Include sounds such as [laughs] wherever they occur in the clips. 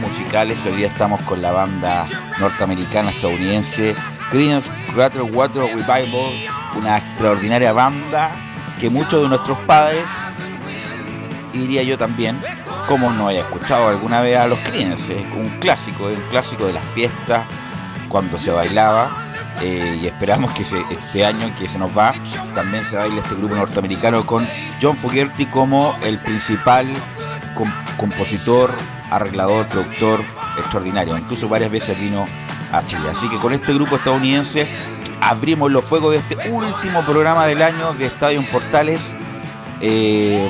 Musicales. Hoy día estamos con la banda norteamericana estadounidense Creedence Water Revival, una extraordinaria banda que muchos de nuestros padres, diría yo también, como no haya escuchado alguna vez a los Creedence, un clásico, un clásico de las fiestas cuando se bailaba eh, y esperamos que este año que se nos va también se baile este grupo norteamericano con John Fogerty como el principal compositor, arreglador, productor extraordinario. Incluso varias veces vino a Chile. Así que con este grupo estadounidense abrimos los fuegos de este último programa del año de Estadio Portales. Eh,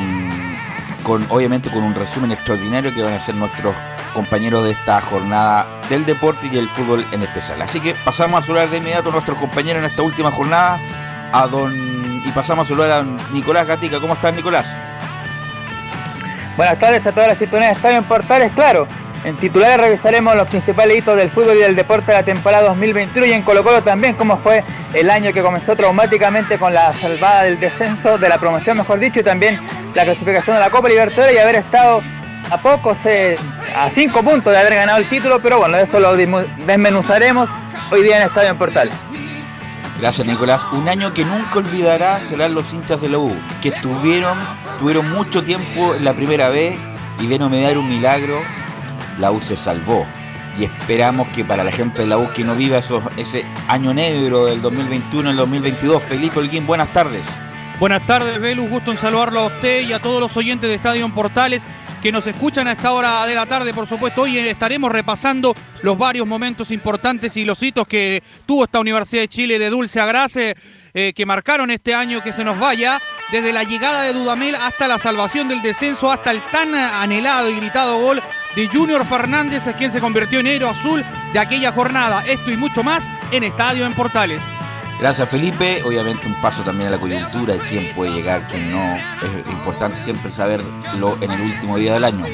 con, obviamente con un resumen extraordinario que van a ser nuestros compañeros de esta jornada del deporte y el fútbol en especial. Así que pasamos a saludar de inmediato a nuestros compañeros en esta última jornada, a don y pasamos a saludar a Nicolás Gatica. ¿Cómo estás, Nicolás? Buenas tardes a todas las sintonías de Estadio en Portales, claro. En titulares revisaremos los principales hitos del fútbol y del deporte de la temporada 2021 y en Colo Colo también cómo fue el año que comenzó traumáticamente con la salvada del descenso, de la promoción mejor dicho, y también la clasificación de la Copa Libertadores y haber estado a poco, a cinco puntos de haber ganado el título, pero bueno, eso lo desmenuzaremos hoy día en Estadio en Portales. Gracias Nicolás. Un año que nunca olvidará serán los hinchas de la U, que estuvieron, tuvieron mucho tiempo la primera vez y de no me dar un milagro, la U se salvó. Y esperamos que para la gente de la U que no viva ese año negro del 2021 el 2022. Felipe Holguín, buenas tardes. Buenas tardes, Belu. Gusto en saludarlo a usted y a todos los oyentes de Estadio Portales que nos escuchan a esta hora de la tarde, por supuesto. Hoy estaremos repasando los varios momentos importantes y los hitos que tuvo esta Universidad de Chile de Dulce Agrace. Eh, que marcaron este año que se nos vaya, desde la llegada de Dudamel hasta la salvación del descenso, hasta el tan anhelado y gritado gol de Junior Fernández, quien se convirtió en héroe azul de aquella jornada. Esto y mucho más en Estadio en Portales. Gracias Felipe, obviamente un paso también a la coyuntura, y quién puede llegar, quién no, es importante siempre saberlo en el último día del año.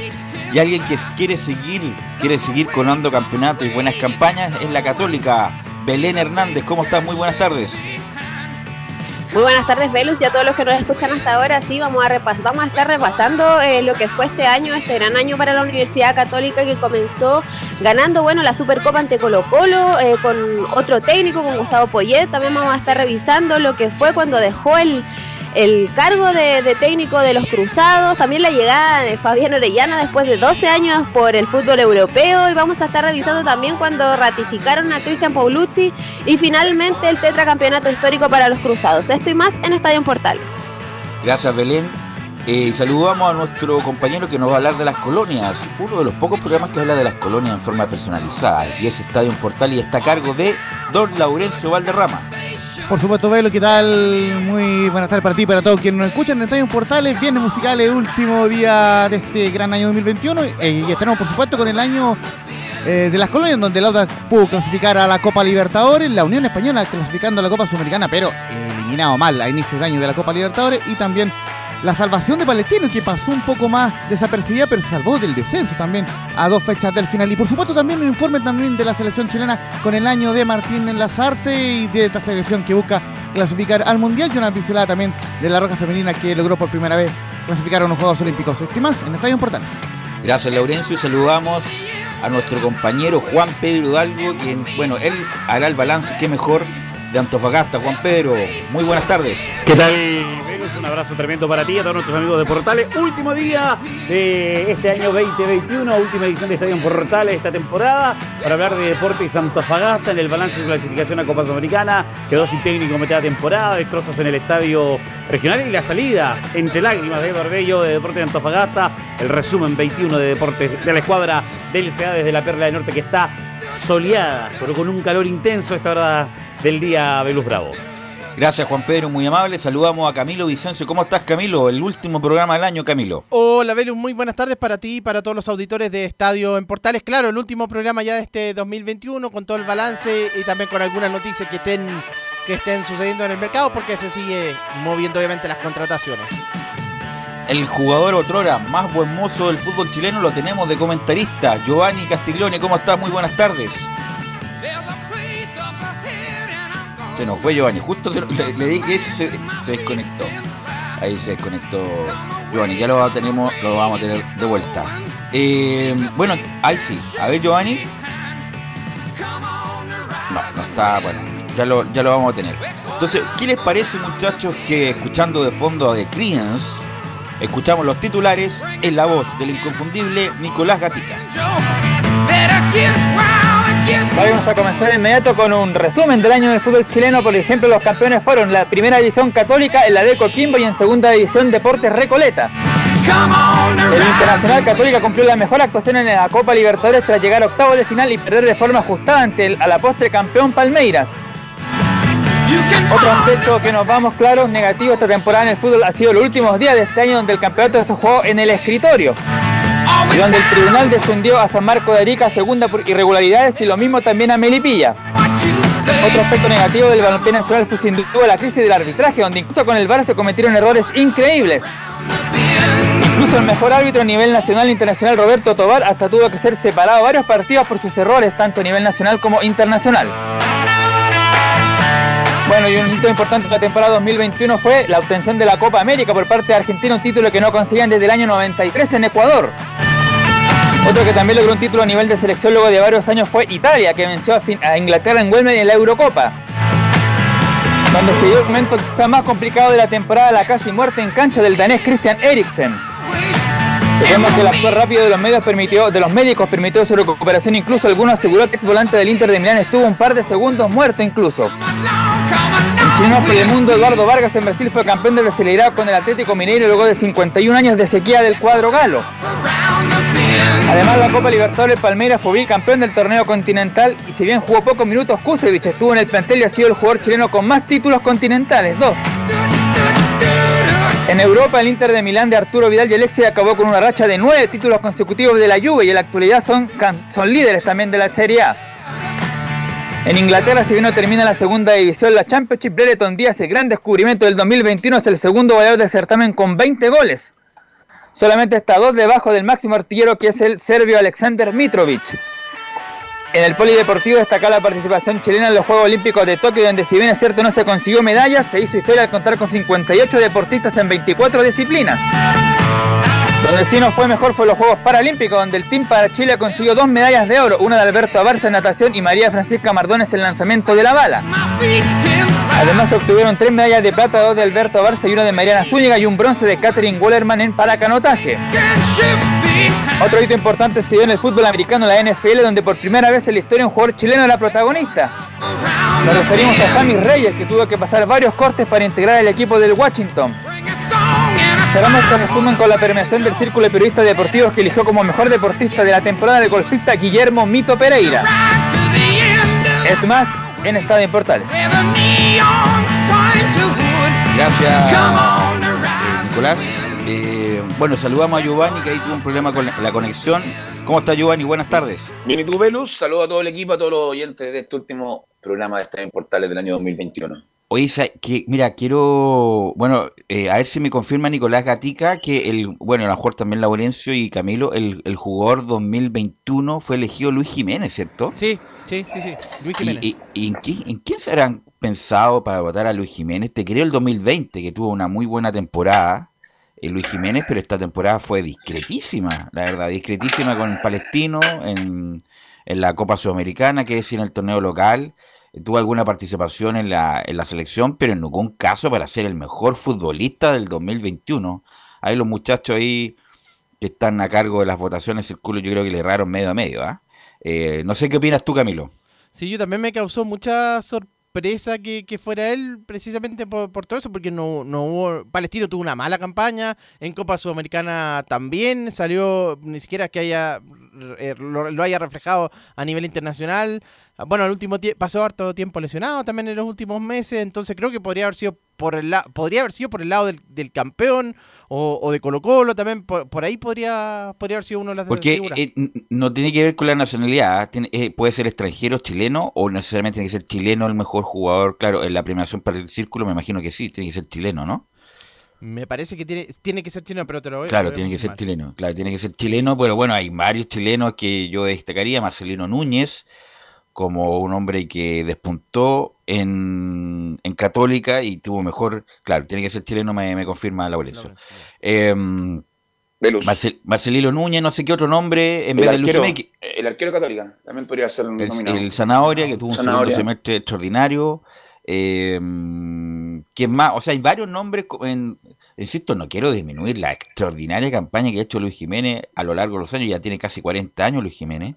Y alguien que quiere seguir, quiere seguir colando campeonatos y buenas campañas es la católica Belén Hernández. ¿Cómo estás? Muy buenas tardes. Muy buenas tardes, Velus, y a todos los que nos escuchan hasta ahora. Sí, vamos a, vamos a estar repasando eh, lo que fue este año, este gran año para la Universidad Católica que comenzó ganando bueno la Supercopa ante Colo Colo eh, con otro técnico, con Gustavo Poyet. También vamos a estar revisando lo que fue cuando dejó el el cargo de, técnico de los Cruzados, también la llegada de Fabián Orellana después de 12 años por el fútbol europeo y vamos a estar revisando también cuando ratificaron a Cristian Paulucci y finalmente el tetracampeonato histórico para los Cruzados. Esto y más en Estadio Portales. Gracias Belén. Eh, saludamos a nuestro compañero que nos va a hablar de las colonias, uno de los pocos programas que habla de las colonias en forma personalizada, y es Estadio Portal y está a cargo de don Laurencio Valderrama. Por supuesto, Velo, ¿qué tal? Muy buenas tardes para ti para todos quienes nos escuchan en Estadio Portales, viernes musicales, último día de este gran año 2021, eh, y estaremos por supuesto con el año eh, de las colonias, donde el Audax pudo clasificar a la Copa Libertadores, la Unión Española clasificando a la Copa Sudamericana, pero eliminado mal a inicios de año de la Copa Libertadores, y también la salvación de Palestino, que pasó un poco más desapercibida, pero se salvó del descenso también a dos fechas del final. Y por supuesto también un informe también de la selección chilena con el año de Martín en las artes y de esta selección que busca clasificar al Mundial y una pincelada también de la Roca Femenina que logró por primera vez clasificar a unos Juegos Olímpicos. ¿Qué más? En Estadio Importantes. Gracias, Laurencio. Y saludamos a nuestro compañero Juan Pedro Hidalgo, quien, bueno, él hará el balance, qué mejor, de Antofagasta. Juan Pedro, muy buenas tardes. ¿Qué tal? Un abrazo tremendo para ti y a todos nuestros amigos de Portales. Último día de este año 2021, última edición de Estadio Portales esta temporada, para hablar de Deportes Antofagasta en el balance de clasificación a Copa Sudamericana. Quedó sin técnico mitad de temporada, destrozos en el estadio regional y la salida entre lágrimas de Eduardo Bello de Deportes de Antofagasta. El resumen 21 de Deportes de la escuadra del CA desde la Perla del Norte que está soleada, pero con un calor intenso esta hora del día Velus Bravo. Gracias Juan Pedro, muy amable. Saludamos a Camilo Vicencio. ¿Cómo estás Camilo? El último programa del año, Camilo. Hola Velus, muy buenas tardes para ti y para todos los auditores de Estadio en Portales. Claro, el último programa ya de este 2021 con todo el balance y también con algunas noticias que estén, que estén sucediendo en el mercado porque se sigue moviendo obviamente las contrataciones. El jugador otrora más buen mozo del fútbol chileno lo tenemos de comentarista. Giovanni Castiglione, ¿cómo estás? Muy buenas tardes. Se nos fue Giovanni, justo le, dije eso, se, se, desconectó. Ahí se desconectó Giovanni, ya lo tenemos, lo vamos a tener de vuelta. Eh, bueno, ahí sí. A ver, Giovanni. No, no está, bueno, ya lo, ya lo vamos a tener. Entonces, ¿qué les parece, muchachos, que escuchando de fondo The Creedence, escuchamos los titulares en la voz del inconfundible Nicolás Gatica? Vamos a comenzar de inmediato con un resumen del año del fútbol chileno. Por ejemplo, los campeones fueron la primera división Católica, en la de Coquimbo y en segunda división Deportes Recoleta. El Internacional Católica cumplió la mejor actuación en la Copa Libertadores tras llegar a octavos de final y perder de forma ajustada ante el a la postre campeón Palmeiras. Otro aspecto que nos vamos claros negativo esta temporada en el fútbol ha sido los últimos días de este año donde el campeonato se jugó en el escritorio y donde el tribunal descendió a San Marco de Arica segunda por irregularidades y lo mismo también a Melipilla. Otro aspecto negativo del balompié nacional fue sin duda la crisis del arbitraje, donde incluso con el VAR se cometieron errores increíbles. Incluso el mejor árbitro a nivel nacional e internacional, Roberto Tobar, hasta tuvo que ser separado varios partidos por sus errores, tanto a nivel nacional como internacional. Bueno, y un hito importante de la temporada 2021 fue la obtención de la Copa América por parte de Argentina, un título que no conseguían desde el año 93 en Ecuador. Otro que también logró un título a nivel de selección luego de varios años fue Italia, que venció a, Inglaterra en Wembley en la Eurocopa. Donde se dio el momento quizá más complicado de la temporada, la casi muerte en cancha del danés Christian Eriksen. Vemos que el actuar rápido de los medios permitió, de los médicos permitió su recuperación, incluso algunos aseguró que el ex volante del Inter de Milán estuvo un par de segundos muerto incluso. El chileno del mundo Eduardo Vargas en Brasil fue campeón de la con el Atlético Mineiro luego de 51 años de sequía del cuadro galo. Además, la Copa Libertadores Palmeiras fue bicampeón del torneo continental y si bien jugó pocos minutos, Kusevich estuvo en el plantel y ha sido el jugador chileno con más títulos continentales, dos. En Europa, el Inter de Milán de Arturo Vidal y Alexia acabó con una racha de nueve títulos consecutivos de la Juve y en la actualidad son, son líderes también de la Serie A. En Inglaterra, si bien no termina la segunda división, la Championship, Brereton Díaz, el gran descubrimiento del 2021, es el segundo goleador del certamen con 20 goles. Solamente está dos debajo del máximo artillero que es el serbio Alexander Mitrovic. En el polideportivo destaca la participación chilena en los Juegos Olímpicos de Tokio, donde si bien es cierto no se consiguió medallas, se hizo historia al contar con 58 deportistas en 24 disciplinas. Donde sí no fue mejor fue los Juegos Paralímpicos, donde el Team para Chile consiguió dos medallas de oro, una de Alberto Abarza en natación y María Francisca Mardones en lanzamiento de la bala. Además obtuvieron tres medallas de plata, dos de Alberto Barça y una de Mariana Zúñiga y un bronce de Catherine Wallerman en paracanotaje. Otro hito importante se dio en el fútbol americano, la NFL, donde por primera vez en la historia un jugador chileno era protagonista. Nos referimos a Sammy Reyes, que tuvo que pasar varios cortes para integrar el equipo del Washington. Cerramos este resumen con la premiación del Círculo de Periodistas Deportivos que eligió como mejor deportista de la temporada de golfista Guillermo Mito Pereira. Es más en Estadio en Portales. Gracias, eh, Nicolás. Eh, bueno, saludamos a Giovanni, que ahí tuvo un problema con la, la conexión. ¿Cómo está Giovanni? Buenas tardes. Bien, y tú, Velus, saludo a todo el equipo, a todos los oyentes de este último programa de Estadio en Portales del año 2021. Oye, que, mira, quiero, bueno, eh, a ver si me confirma Nicolás Gatica que el, bueno, a lo mejor también Laurencio y Camilo, el, el jugador 2021 fue elegido Luis Jiménez, ¿cierto? Sí, sí, sí, sí. Luis ¿Y, Jiménez. y- y en, qué- en quién se habrán pensado para votar a Luis Jiménez? Te creo el 2020, que tuvo una muy buena temporada, eh, Luis Jiménez, pero esta temporada fue discretísima, la verdad, discretísima con Palestino en, en la Copa Sudamericana, que es en el torneo local. Eh, Tuvo alguna participación en la, en la selección, pero en ningún caso para ser el mejor futbolista del 2021. Ahí los muchachos ahí que están a cargo de las votaciones, circulo, yo creo que le erraron medio a medio. ¿ah? Eh, no sé qué opinas tú, Camilo. Sí, yo también me causó mucha sorpresa que, que fuera él, precisamente por, por todo eso, porque no, no hubo. Palestino tuvo una mala campaña, en Copa Sudamericana también salió, ni siquiera que haya eh, lo, lo haya reflejado a nivel internacional. Ah, Bueno, al último pasó harto tiempo lesionado también en los últimos meses, entonces creo que podría haber sido por el la- podría haber sido por el lado del, del campeón o, o de Colo Colo también, por, por ahí podría, podría haber sido uno de las Porque eh, no tiene que ver con la nacionalidad, ¿ah? tiene- eh, puede ser extranjero, chileno, o necesariamente tiene que ser chileno el mejor jugador. Claro, en la premiación para el círculo me imagino que sí, tiene que ser chileno, ¿no? Me parece que tiene, tiene que ser chino, pero te lo voy Claro, tiene que ser chileno, claro, tiene que ser chileno, pero bueno, hay varios chilenos que yo destacaría, Marcelino Núñez, como un hombre que despuntó en, en Católica y tuvo mejor, claro, tiene que ser chileno, me, me confirma Laurencio. Em, Velus, Marcel- Marcelino Núñez, no sé qué otro nombre, en el vez de arquero, que- el arquero católica también podría ser el, nominado. el Zanahoria, que tuvo un Zanahoria. segundo semestre extraordinario. Eh, ¿Quién más? O sea, hay varios nombres. en- insisto, no quiero disminuir la extraordinaria campaña que ha hecho Luis Jiménez a lo largo de los años. Ya tiene casi 40 años Luis Jiménez.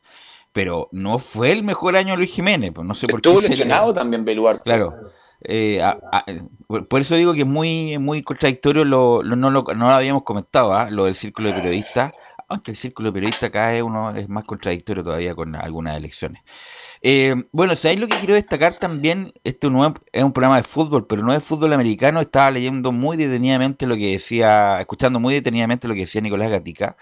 Pero no fue el mejor año de Luis Jiménez. Pues no sé por qué. Estuvo le- lesionado también Beluarte. Claro. Eh, a- a- por eso digo que es muy, muy contradictorio, lo, lo- no, lo, no lo habíamos comentado, ¿ah? lo del círculo de periodistas, aunque el círculo de periodistas acá es, uno, es más contradictorio todavía con algunas elecciones. Eh, bueno, ¿sabéis lo que quiero destacar también? Este no es un programa de fútbol, pero no es fútbol americano. Estaba leyendo muy detenidamente lo que decía, escuchando muy detenidamente lo que decía Nicolás Gatica.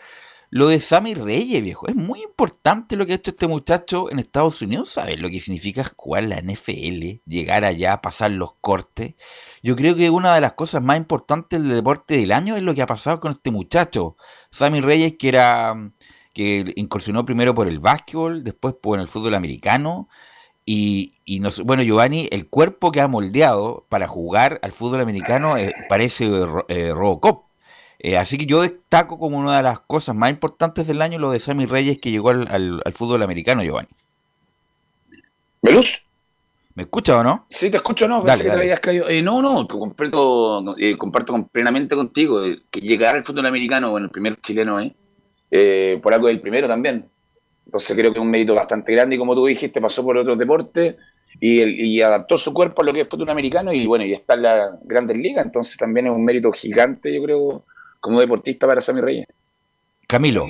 Lo de Sammy Reyes, viejo. Es muy importante lo que ha hecho este muchacho en Estados Unidos. ¿Sabes lo que significa jugar la NFL? Llegar allá, pasar los cortes. Yo creo que una de las cosas más importantes del deporte del año es lo que ha pasado con este muchacho. Sammy Reyes, que era que incursionó primero por el básquetbol, después por el fútbol americano. Y, bueno, Giovanni, el cuerpo que ha moldeado para jugar al fútbol americano eh, parece Ro- eh, Robocop. Eh, así que yo destaco como una de las cosas más importantes del año lo de Sammy Reyes que llegó al, al- al fútbol americano, Giovanni. ¿Me escucha o no? Sí, te escucho, no, Dale, pensé que te habías caído. Eh, no, no, te completo, eh, comparto plenamente contigo eh, que llegar al fútbol americano, bueno, el primer chileno, eh, eh, por algo del primero también. Entonces creo que es un mérito bastante grande y como tú dijiste, pasó por otros deportes y, y adaptó su cuerpo a lo que es fútbol americano y bueno, y está en la Grandes Ligas, entonces también es un mérito gigante, yo creo, como deportista para Sammy Reyes. Camilo.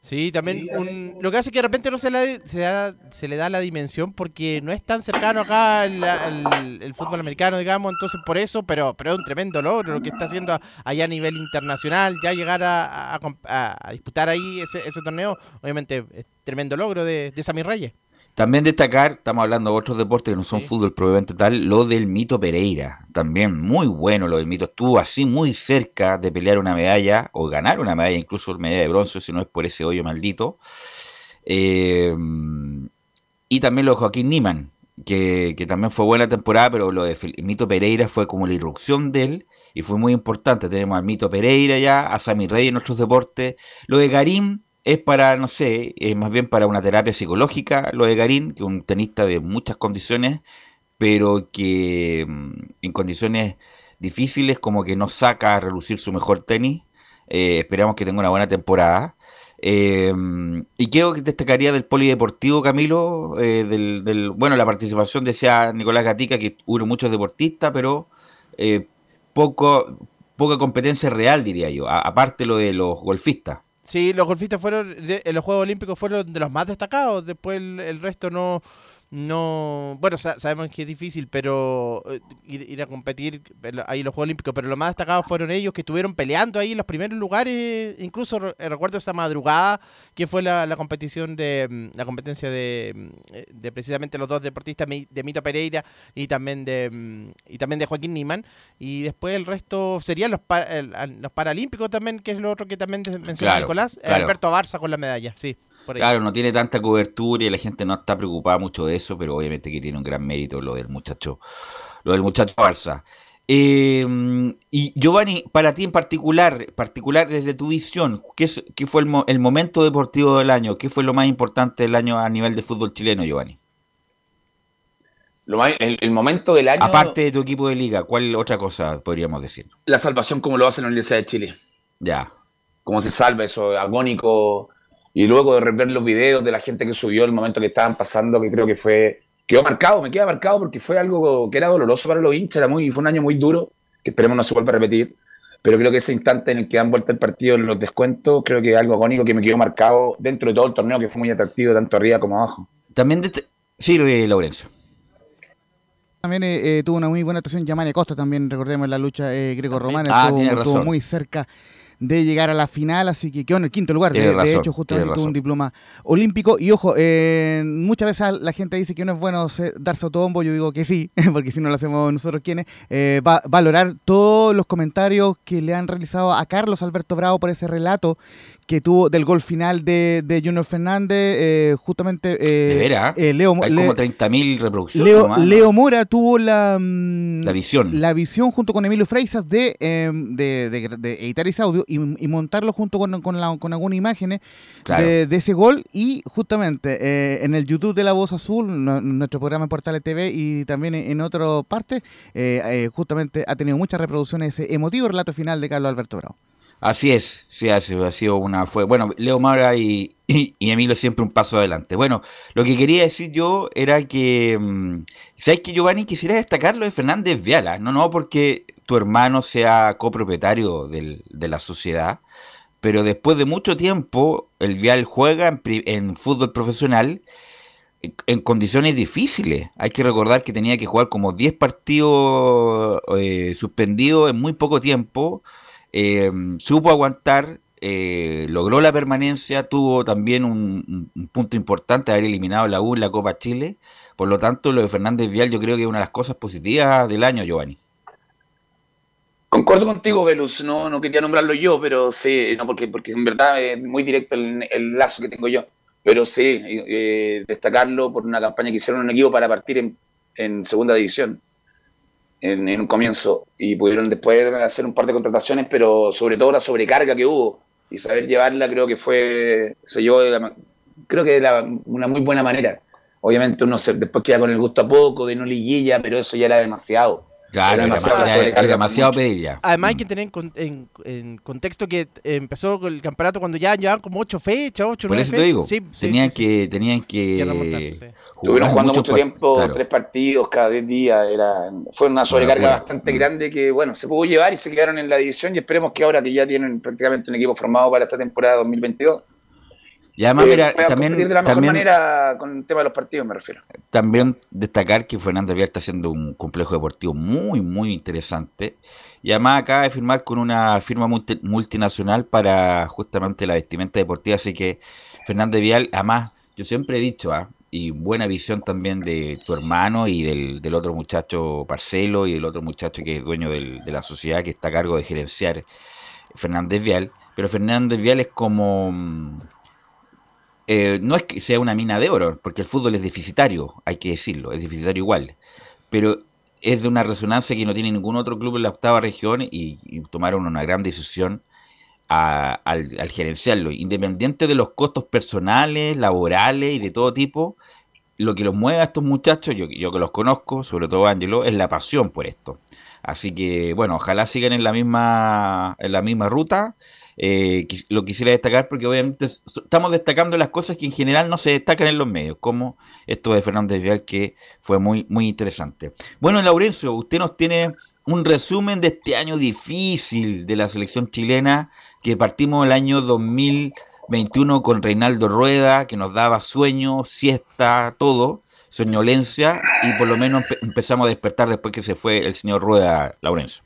Sí, también un, lo que hace es que de repente no se, la- se, da- se le da la dimensión porque no es tan cercano acá el, el- el fútbol americano, digamos, entonces por eso, pero, pero es un tremendo logro lo que está haciendo allá a nivel internacional, ya llegar a, a- a- a disputar ahí ese, ese torneo, obviamente es tremendo logro de, de Sammy Reyes. También destacar, estamos hablando de otros deportes que no son Sí. fútbol propiamente tal, lo del Mito Pereira. También muy bueno lo del Mito. Estuvo así muy cerca de pelear una medalla o ganar una medalla, incluso medalla de bronce, si no es por ese hoyo maldito. Eh, y también lo de Joaquín Niman, que, que también fue buena temporada, pero lo de Mito Pereira fue como la irrupción de él y fue muy importante. Tenemos al Mito Pereira ya, a Sammy Rey en otros deportes. Lo de Garín es para, no sé, es más bien para una terapia psicológica, lo de Garín, que es un tenista de muchas condiciones, pero que mm, en condiciones difíciles como que no saca a relucir su mejor tenis. Eh, esperamos que tenga una buena temporada. Eh, y creo que destacaría del polideportivo, Camilo, eh, del, del- bueno, la participación decía Nicolás Gatica, que hubo muchos deportistas, pero poco, poca competencia real, diría yo, aparte lo de los golfistas. Sí, los golfistas fueron, de- en los Juegos Olímpicos fueron de los más destacados, después el, el resto no, no, bueno, sa- sabemos que es difícil, pero eh, ir, ir a competir lo- ahí en los Juegos Olímpicos, pero los más destacados fueron ellos que estuvieron peleando ahí en los primeros lugares, incluso eh, recuerdo esa madrugada que fue la, la competición de, mm, la competencia de, mm, eh, de precisamente los dos deportistas, de Mito Pereira y también de, mm, y también de Joaquín Niman, y después el resto serían los, pa- los Paralímpicos también, que es lo otro que también mencionó Claro, Nicolás, claro. Alberto Barça con la medalla, sí. Claro, no tiene tanta cobertura y la gente no está preocupada mucho de eso, pero obviamente que tiene un gran mérito lo del muchacho, lo del muchacho Barça. Eh, y Giovanni, para ti en particular, particular desde tu visión, ¿qué, es- qué fue el, mo- el momento deportivo del año? ¿Qué fue lo más importante del año a nivel de fútbol chileno, Giovanni? Lo más- el, el momento del año, Aparte de tu equipo de liga, ¿cuál otra cosa podríamos decir? la salvación como lo hace la Universidad de Chile. Ya, Cómo se salva eso, agónico. Y luego de ver los videos de la gente que subió el momento que estaban pasando, que creo que fue. Quedó marcado, me queda marcado porque fue algo que era doloroso para los hinchas, era muy, fue un año muy duro, que esperemos no se vuelva a repetir. Pero creo que ese instante en el que dan vuelta el partido en los descuentos, creo que es algo agónico que me quedó marcado dentro de todo el torneo, que fue muy atractivo, tanto arriba como abajo. también de este- Sí, eh, Laurencio. También eh, eh, tuvo una muy buena actuación Yamane Costa, también recordemos la lucha eh, greco-romana, Ah, estuvo, estuvo muy cerca de llegar a la final, así que quedó en el quinto lugar. De, hecho, justamente tuvo un diploma olímpico. Y ojo, eh, muchas veces la gente dice que no es bueno se- darse autobombo. Yo digo que sí, [laughs] porque si no lo hacemos nosotros quienes. Eh, va, valorar todos los comentarios que le han realizado a Carlos Alberto Bravo por ese relato que tuvo del gol final de, de Junior Fernández. eh, justamente eh, De eh, Leo, Hay como 30.000 reproducciones. Leo. Leo Mora tuvo la, mm, La visión. la visión junto con Emilio Freisas de, eh, de, de- de editar ese audio y, y montarlo junto con, con, la- con algunas imágenes Claro. de, ese gol y justamente eh, en el YouTube de La Voz Azul, no- nuestro programa en Portales TV y también en, en otra parte, eh, justamente ha tenido muchas reproducciones ese emotivo relato final de Carlos Alberto Bravo. Así es, sí, ha sido, una fue bueno, Leo Mara y, y, y Emilio siempre un paso adelante. Bueno, lo que quería decir yo era que mm, sabes que Giovanni quisiera destacar lo de Fernández Viala, no no porque tu hermano sea copropietario del- de la sociedad, pero después de mucho tiempo el Vial juega en, en fútbol profesional en- en condiciones difíciles. Hay que recordar que tenía que jugar como 10 partidos eh, suspendidos en muy poco tiempo. Eh, supo aguantar, eh, logró la permanencia, tuvo también un, un- un punto importante haber eliminado la U en la Copa Chile. Por lo tanto, lo de Fernández Vial yo creo que es una de las cosas positivas del año, Giovanni. Concuerdo contigo, Velus, no, no quería nombrarlo yo, pero sí, no, porque, porque en verdad es muy directo el, lazo que tengo yo. Pero sí, eh, destacarlo por una campaña que hicieron un equipo para partir en segunda división en, un comienzo y pudieron después hacer un par de contrataciones, pero sobre todo la sobrecarga que hubo y saber llevarla creo que fue, se llevó de la creo que de la- una muy buena manera. Obviamente uno se, después queda con el gusto a poco, de no liguilla, pero eso ya era demasiado. Claro, Era demasiado era- era sobrecarga, demasiado mucho. pedir ya. Además hay que tener en, con- en- en contexto que eh, empezó con el campeonato cuando ya llevaban como ocho fechas, ocho, Por nueve eso te digo, Sí, tenían, sí, sí. que, tenían Que sí. Estuvieron jugando mucho tiempo, claro. tres partidos cada diez días. Era, fue una sobrecarga bastante Mm. grande que, bueno, se pudo llevar y se quedaron en la división. Y esperemos que ahora que ya tienen prácticamente un equipo formado para esta temporada 2022, Y además, eh, mira, también, de la mejor también, manera con el tema de los partidos, me refiero. también destacar que Fernández Vial está haciendo un complejo deportivo muy, muy interesante. Y además acaba de firmar con una firma multi- multinacional para justamente la vestimenta deportiva. Así que Fernández Vial, además, yo siempre he dicho, ¿ah? y buena visión también de tu hermano y del, del otro muchacho Parcelo y del otro muchacho que es dueño del- de la sociedad que está a cargo de gerenciar Fernández Vial. Pero Fernández Vial es como... eh, no es que sea una mina de oro, porque el fútbol es deficitario, hay que decirlo, es deficitario igual, pero es de una resonancia que no tiene ningún otro club en la octava región y, tomaron una gran decisión al gerenciarlo, independiente de los costos personales, laborales y de todo tipo, lo que los mueve a estos muchachos, yo, yo que los conozco, sobre todo Ángelo, es la pasión por esto. Así que, bueno, ojalá sigan en la misma, en la misma ruta. Eh, lo quisiera destacar porque obviamente estamos destacando las cosas que en general no se destacan en los medios, como esto de Fernández Vial que fue muy, muy interesante. Bueno, Laurencio, usted nos tiene un resumen de este año difícil de la selección chilena, que partimos el año 2021 con Reinaldo Rueda, que nos daba sueño, siesta, todo, soñolencia, y por lo menos empe- empezamos a despertar después que se fue el señor Rueda Laurenzo.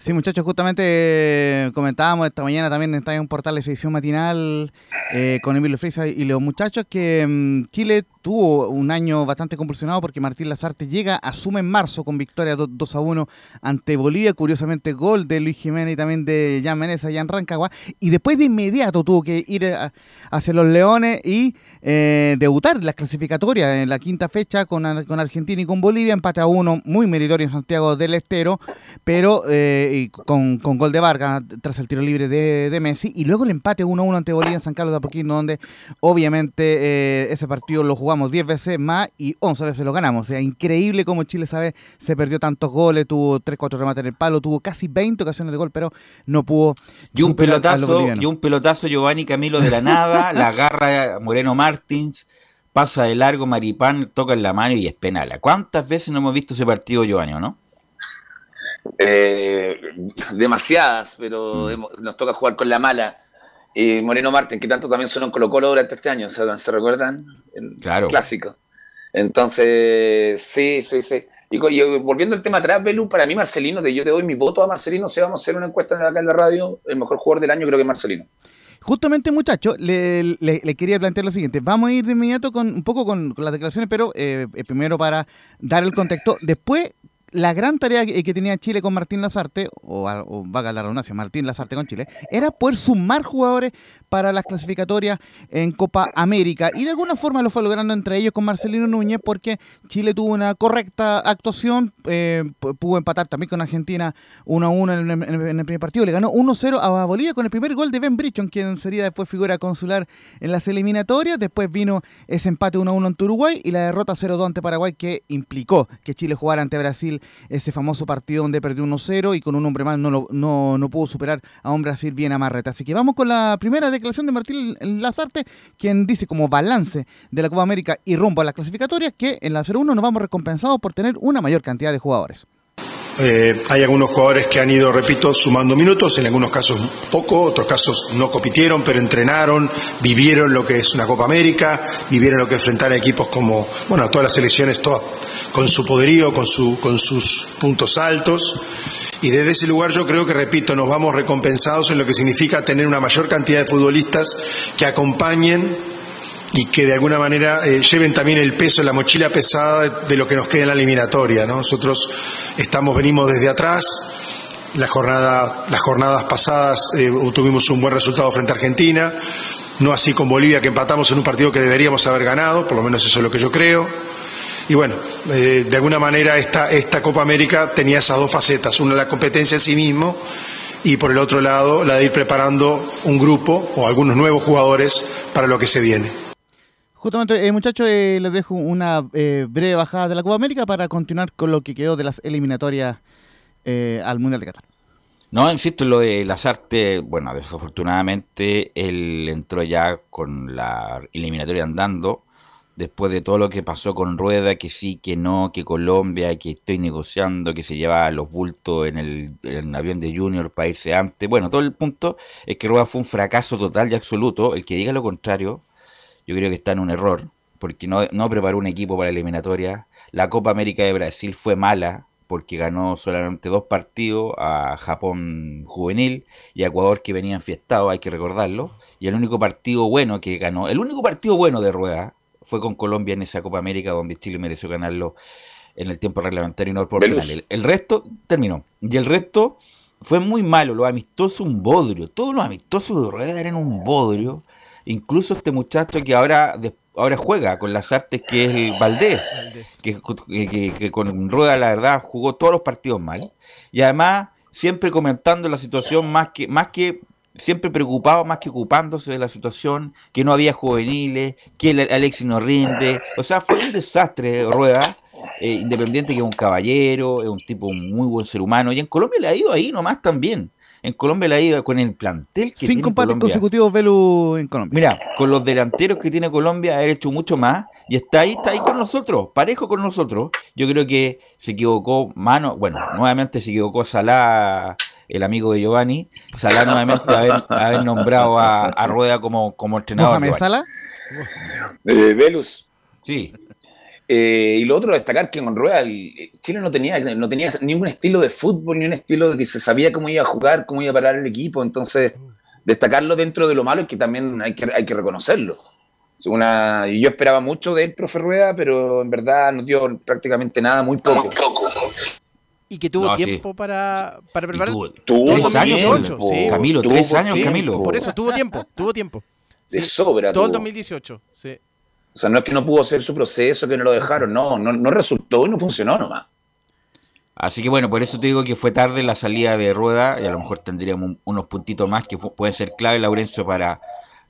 Sí, muchachos, justamente eh, comentábamos esta mañana también en un portal de edición matinal eh, con Emilio Freisa y los muchachos que mm, Chile tuvo un año bastante convulsionado porque Martín Lazarte llega, asume en marzo con victoria 2, 2 a 1 ante Bolivia, curiosamente gol de Luis Jiménez y también de Jan Menezes allá en Rancagua, y después de inmediato tuvo que ir a- hacia los Leones y eh, debutar en las clasificatorias en la quinta fecha con, con Argentina y con Bolivia, empate a uno, muy meritorio en Santiago del Estero, pero eh, con, con gol de Vargas tras el tiro libre de, Messi, y luego el empate 1-1 ante Bolivia en San Carlos de Apoquindo, donde obviamente eh, ese partido lo jugamos 10 veces más y 11 veces lo ganamos. O sea, increíble cómo Chile sabe, se perdió tantos goles, tuvo 3-4 remates en el palo, tuvo casi 20 ocasiones de gol, pero no pudo Y un pelotazo, y un pelotazo Giovanni Camilo de la nada, la agarra Moreno Martins, pasa de largo Maripán, toca en la mano y es penal. ¿Cuántas veces no hemos visto ese partido, Giovanni, o no? Eh, demasiadas, pero Mm. hemos- nos toca jugar con la mala. Y Moreno Martín, que tanto también sonó en Colo Colo durante este año, ¿se, se recuerdan? El Claro. clásico. Entonces, sí, sí, sí. Y, y volviendo al tema atrás, Belu, para mí Marcelino, de yo te doy mi voto a Marcelino, si vamos a hacer una encuesta acá en la radio, el mejor jugador del año creo que es Marcelino. Justamente, muchachos, le, le- le quería plantear lo siguiente. Vamos a ir de inmediato con un poco con, con las declaraciones, pero eh, eh, primero para dar el contexto. Después, la gran tarea que, tenía Chile con Martín Lazarte, o, a- o vaga la redundancia, Martín Lazarte con Chile, era poder sumar jugadores para las clasificatorias en Copa América. Y de alguna forma lo fue logrando entre ellos con Marcelino Núñez, porque Chile tuvo una correcta actuación, eh, pu- pudo empatar también con Argentina 1 a 1 en, el- primer partido. Le ganó 1-0 a Bolivia con el primer gol de Ben Brichon, quien sería después figura consular en las eliminatorias. Después vino ese empate 1 a 1 ante Uruguay y la derrota 0 2 ante Paraguay, que implicó que Chile jugara ante Brasil ese famoso partido donde perdió 1-0 y con un hombre más no, lo- no, no pudo superar a un Brasil bien amarreta. Así que vamos con la primera declaración de Martín Lazarte, quien dice como balance de la Copa América y rumbo a las clasificatorias que en la 0-1 nos vamos recompensados por tener una mayor cantidad de jugadores. Eh, hay algunos jugadores que han ido, repito, sumando minutos, en algunos casos poco, otros casos no compitieron, pero entrenaron, vivieron lo que es una Copa América, vivieron lo que enfrentar a equipos como, bueno, todas las selecciones, todas, con su poderío, con, su, con sus puntos altos. Y desde ese lugar yo creo que, repito, nos vamos recompensados en lo que significa tener una mayor cantidad de futbolistas que acompañen y que de alguna manera eh, lleven también el peso, la mochila pesada de, lo que nos queda en la eliminatoria. ¿no? Nosotros estamos, venimos desde atrás. La jornada, las jornadas pasadas eh, tuvimos un buen resultado frente a Argentina, no así con Bolivia que empatamos en un partido que deberíamos haber ganado, por lo menos eso es lo que yo creo. Y bueno, eh, de alguna manera esta, esta Copa América tenía esas dos facetas, una la competencia en sí mismo y por el otro lado la de ir preparando un grupo o algunos nuevos jugadores para lo que se viene. Justamente, eh, muchachos, eh, les dejo una eh, breve bajada de la Copa América para continuar con lo que quedó de las eliminatorias eh, al Mundial de Qatar. No, insisto, lo de Lazarte, bueno, desafortunadamente él entró ya con la eliminatoria andando, después de todo lo que pasó con Rueda, que sí, que no, que Colombia, que estoy negociando, que se llevaba los bultos en el, en el avión de Junior para irse antes. Bueno, todo el punto es que Rueda fue un fracaso total y absoluto. El que diga lo contrario, yo creo que está en un error, porque no, no preparó un equipo para la eliminatoria. La Copa América de Brasil fue mala, porque ganó solamente dos partidos a Japón juvenil y a Ecuador que venía enfiestado, hay que recordarlo. Y el único partido bueno que ganó, el único partido bueno de Rueda fue con Colombia en esa Copa América donde Chile mereció ganarlo en el tiempo reglamentario y no por Velus. penales. El resto terminó. Y el resto fue muy malo. Los amistosos un bodrio. Todos los amistosos de Rueda eran un bodrio. Incluso este muchacho que ahora, de- ahora juega con las artes, que es el Valdés, que, que- con Rueda la verdad jugó todos los partidos mal. Y además siempre comentando la situación más que, más que siempre preocupado, más que ocupándose de la situación, que no había juveniles, que el Alexis no rinde. O sea, fue un desastre Rueda. eh, independiente que es un caballero, es un tipo muy buen ser humano. Y en Colombia le ha ido ahí nomás también. En Colombia le ha ido con el plantel que tiene Cinco empates consecutivos Velu en Colombia. Mira, con los delanteros que tiene Colombia ha hecho mucho más y está ahí, está ahí con nosotros, parejo con nosotros. Yo creo que se equivocó Mano, bueno, nuevamente se equivocó Salah, el amigo de Giovanni, Salah nuevamente haber, haber nombrado a, Rueda como, como entrenador. ¿Mohamed Salah? Eh, Velus. Sí. Eh, y lo otro, destacar que con Rueda Chile no tenía, no tenía ningún estilo de fútbol, ni un estilo de que se sabía cómo iba a jugar, cómo iba a parar el equipo. Entonces, destacarlo dentro de lo malo es que también hay que, hay que reconocerlo. Una, yo esperaba mucho de él, profe Rueda, pero en verdad no dio prácticamente nada, muy poco. Y que tuvo tiempo para, para preparar. Tuvo, tres años, Camilo, tres años, Camilo. Por eso, tuvo tiempo, tuvo tiempo. De sobra. Todo el 2018, sí. O sea, no es que no pudo hacer su proceso, que no lo dejaron, no, no, no resultó y no funcionó nomás. Así que bueno, por eso te digo que fue tarde la salida de Rueda y a lo mejor tendríamos unos puntitos más que pueden ser clave, Laurencio, para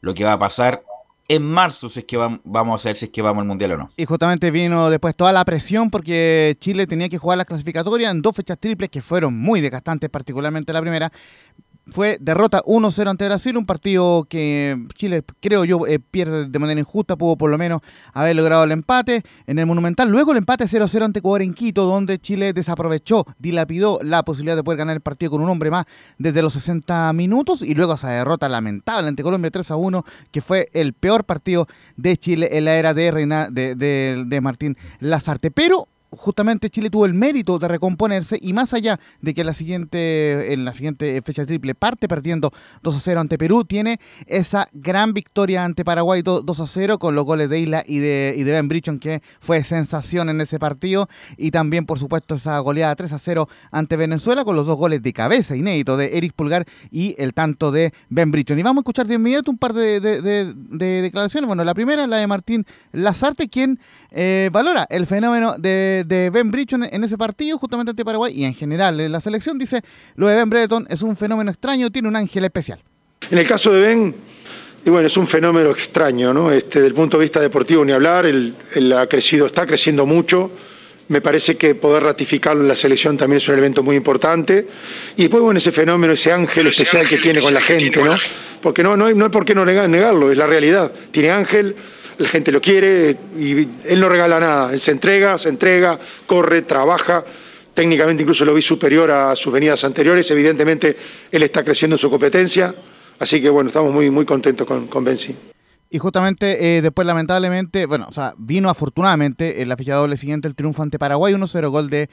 lo que va a pasar en marzo si es que vamos a ver si es que vamos al Mundial o no. Y justamente vino después toda la presión porque Chile tenía que jugar las clasificatorias en dos fechas triples que fueron muy desgastantes, particularmente la primera fue derrota 1-0 ante Brasil, un partido que Chile, creo yo, eh, pierde de manera injusta, pudo por lo menos haber logrado el empate en el Monumental. Luego el empate 0-0 ante Ecuador en Quito, donde Chile desaprovechó, dilapidó la posibilidad de poder ganar el partido con un hombre más desde los 60 minutos y luego esa derrota lamentable ante Colombia 3-1, que fue el peor partido de Chile en la era de, Reina, de, de, de Martín Lazarte. Pero justamente Chile tuvo el mérito de recomponerse y más allá de que la siguiente, en la siguiente fecha triple parte perdiendo 2 a 0 ante Perú, tiene esa gran victoria ante Paraguay 2 a 0 con los goles de Isla y de, y de Ben Brichon que fue sensación en ese partido y también por supuesto esa goleada 3 a 0 ante Venezuela con los dos goles de cabeza inédito de Eric Pulgar y el tanto de Ben Brichon. Y vamos a escuchar de inmediato un par de, declaraciones. Bueno, la primera la de Martín Lazarte, quien eh, valora el fenómeno de, Ben Bridgeton en ese partido, justamente ante Paraguay, y en general en la selección, dice, lo de Ben Breton es un fenómeno extraño, tiene un ángel especial. En el caso de Ben, y bueno, es un fenómeno extraño, ¿no? Este, del punto de vista deportivo ni hablar, él, ha crecido, está creciendo mucho. Me parece que poder ratificarlo en la selección también es un evento muy importante. Y después, bueno, ese fenómeno, ese ángel especial que tiene con la gente, ¿no? Porque no, no, hay, no hay por qué no negarlo, es la realidad. Tiene ángel, la gente lo quiere y él no regala nada, él se entrega, se entrega, corre, trabaja, técnicamente incluso lo vi superior a sus venidas anteriores, evidentemente él está creciendo en su competencia, así que bueno, estamos muy, muy contentos con, con Benzi. Y justamente eh, después, lamentablemente, bueno, o sea, vino afortunadamente en la fecha doble siguiente el triunfo ante Paraguay, 1-0 gol de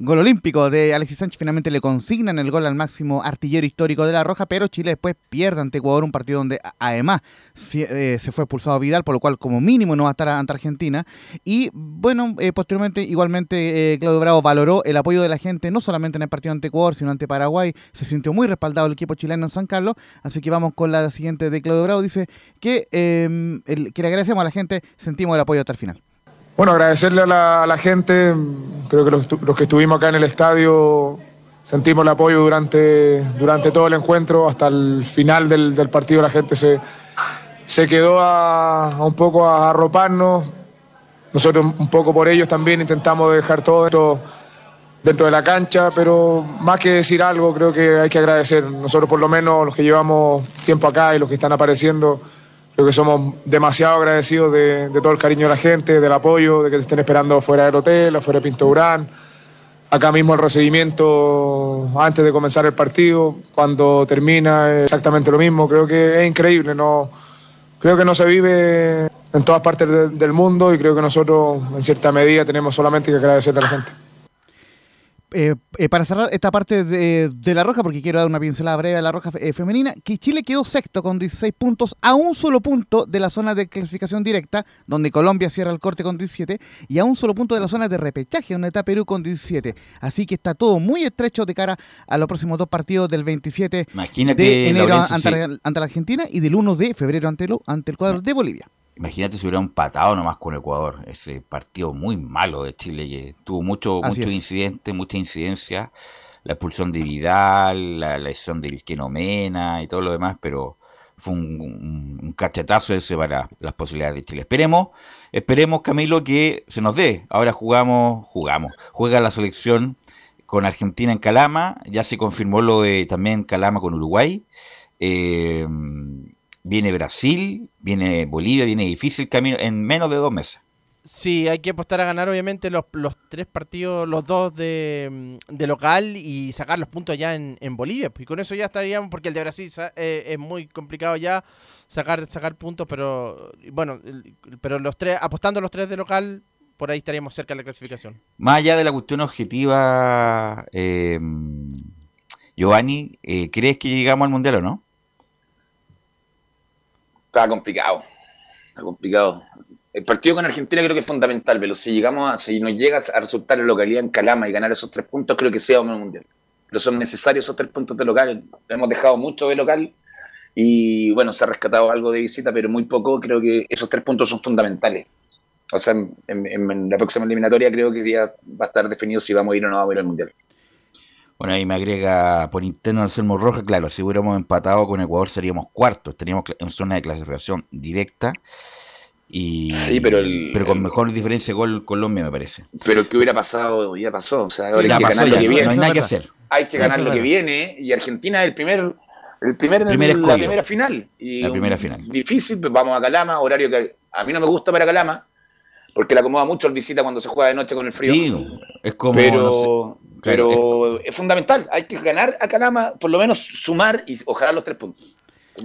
Gol olímpico de Alexis Sánchez finalmente le consignan el gol al máximo artillero histórico de la Roja, pero Chile después pierde ante Ecuador un partido donde además eh, se, fue expulsado Vidal, por lo cual como mínimo no va a estar ante Argentina. Y bueno, eh, posteriormente igualmente eh, Claudio Bravo valoró el apoyo de la gente, no solamente en el partido ante Ecuador, sino ante Paraguay. Se sintió muy respaldado el equipo chileno en San Carlos. Así que vamos con la siguiente de Claudio Bravo. Dice que, que le agradecemos a la gente, sentimos el apoyo hasta el final. Bueno, agradecerle a la, gente, creo que los, que estuvimos acá en el estadio sentimos el apoyo durante, durante todo el encuentro, hasta el final del, partido la gente se, se quedó a, un poco a arroparnos, nosotros un poco por ellos también intentamos dejar todo dentro, dentro de la cancha, pero más que decir algo creo que hay que agradecer, nosotros por lo menos los que llevamos tiempo acá y los que están apareciendo, Creo que somos demasiado agradecidos de, todo el cariño de la gente, del apoyo, de que te estén esperando fuera del hotel, fuera de Pinto Urán. Acá mismo el recibimiento antes de comenzar el partido, cuando termina, es exactamente lo mismo. Creo que es increíble. No, creo que no se vive en todas partes del mundo y creo que nosotros, en cierta medida, tenemos solamente que agradecerle a la gente. Eh, eh, para cerrar esta parte de, la roja, porque quiero dar una pincelada breve a la roja eh, femenina, que Chile quedó sexto con 16 puntos a un solo punto de la zona de clasificación directa, donde Colombia cierra el corte con 17, y a un solo punto de la zona de repechaje, donde está Perú con 17. Así que está todo muy estrecho de cara a los próximos dos partidos del 27 de enero ante, la Argentina y del 1 de febrero ante, ante el cuadro de Bolivia. Imagínate si hubiera empatado nomás con Ecuador. Ese partido muy malo de Chile que tuvo mucho, muchos incidentes, mucha incidencia. La expulsión de Vidal, la lesión del Kenomena y todo lo demás, pero fue un, cachetazo ese para las posibilidades de Chile. Esperemos, esperemos Camilo que se nos dé. Ahora jugamos, jugamos, juega la selección con Argentina en Calama, ya se confirmó lo de también Calama con Uruguay. Eh, viene Brasil, viene Bolivia, viene difícil camino en menos de dos meses. Sí, hay que apostar a ganar obviamente los, los tres partidos, los dos de, mm, de local y sacar los puntos ya en, en Bolivia. Y con eso ya estaríamos, porque el de Brasil eh, es muy complicado ya sacar sacar puntos, pero bueno, pero los tres, apostando los tres de local, por ahí estaríamos cerca de la clasificación. Más allá de la cuestión objetiva, eh, Giovanni, eh, ¿crees que llegamos al Mundial o no? Está complicado. Está complicado. El partido con Argentina creo que es fundamental, pero si llegamos a, si nos llega a resultar la localidad en Calama y ganar esos tres puntos, creo que sea un mundial. Pero son necesarios esos tres puntos de local. Hemos dejado mucho de local y bueno, se ha rescatado algo de visita, pero muy poco. Creo que esos tres puntos son fundamentales. O sea, en- en la próxima eliminatoria creo que ya va a estar definido si vamos a ir o no vamos a ir al mundial. Bueno, ahí me agrega por interno Anselmo Roja, claro, si hubiéramos empatado con Ecuador seríamos cuartos, teníamos cla- en zona de clasificación directa y Sí, pero el- pero con el- mejor diferencia de gol Colombia me parece. Pero el que hubiera pasado ya pasó. O sea, ahora Ya hay que pasó, ganar ya, lo que no viene. hay nada que hacer. hay que ganar lo que viene y Argentina es el primer el primer en Primer el- la escollo. primera final y La un- primera final. difícil pues vamos a Calama horario que a mí no me gusta para Calama porque le acomoda mucho el visita cuando se juega de noche con el frío. Sí, es como pero no sé, claro, pero es, fundamental hay que ganar a Calama por lo menos sumar y ojalá los tres puntos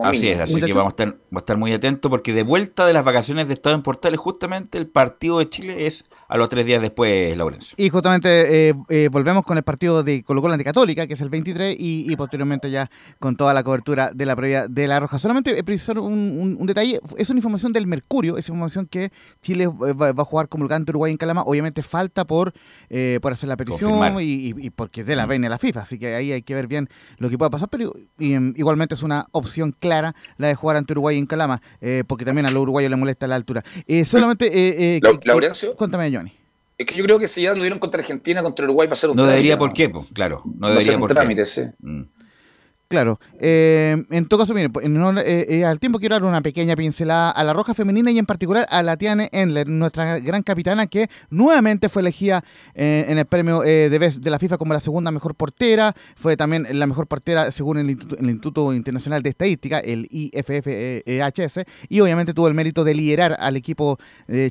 Así mínimo. es, así que vamos a estar, vamos a estar muy atentos porque de vuelta de las vacaciones de Estado en Portales, justamente el partido de Chile es a los tres días después, Laurencio. Y justamente eh, eh, volvemos con el partido de Colo Colo ante Católica, que es el 23, y, y posteriormente ya con toda la cobertura de la previa de La Roja. Solamente eh, precisar un, un- un detalle, es una información del Mercurio, es información que Chile eh, va, va a jugar como ante Uruguay en Calama. Obviamente falta por, eh, por hacer la petición y, y- y porque es de la VN a la FIFA, así que ahí hay que ver bien lo que pueda pasar, pero y, em, igualmente es una opción clara la de jugar ante Uruguay en Calama, eh, porque también a los uruguayos les molesta la altura. Eh, solamente... eh, eh, que- Laurencio. Cuéntame, Johnny. es que yo creo que si ya anduvieron contra Argentina contra Uruguay va a ser un No trámite, debería ¿no? por qué, pues, claro, no va a ser debería un por qué. trámite sí. Mm. Claro. Eh, en todo caso, mire, pues, honor, eh, eh, al tiempo quiero dar una pequeña pincelada a la Roja Femenina y en particular a la Tiane Endler, nuestra gran capitana que nuevamente fue elegida eh, en el premio eh, de Best de la FIFA como la segunda mejor portera. Fue también la mejor portera según el Instituto, el Instituto Internacional de Estadística, el IFFHS, y obviamente tuvo el mérito de liderar al equipo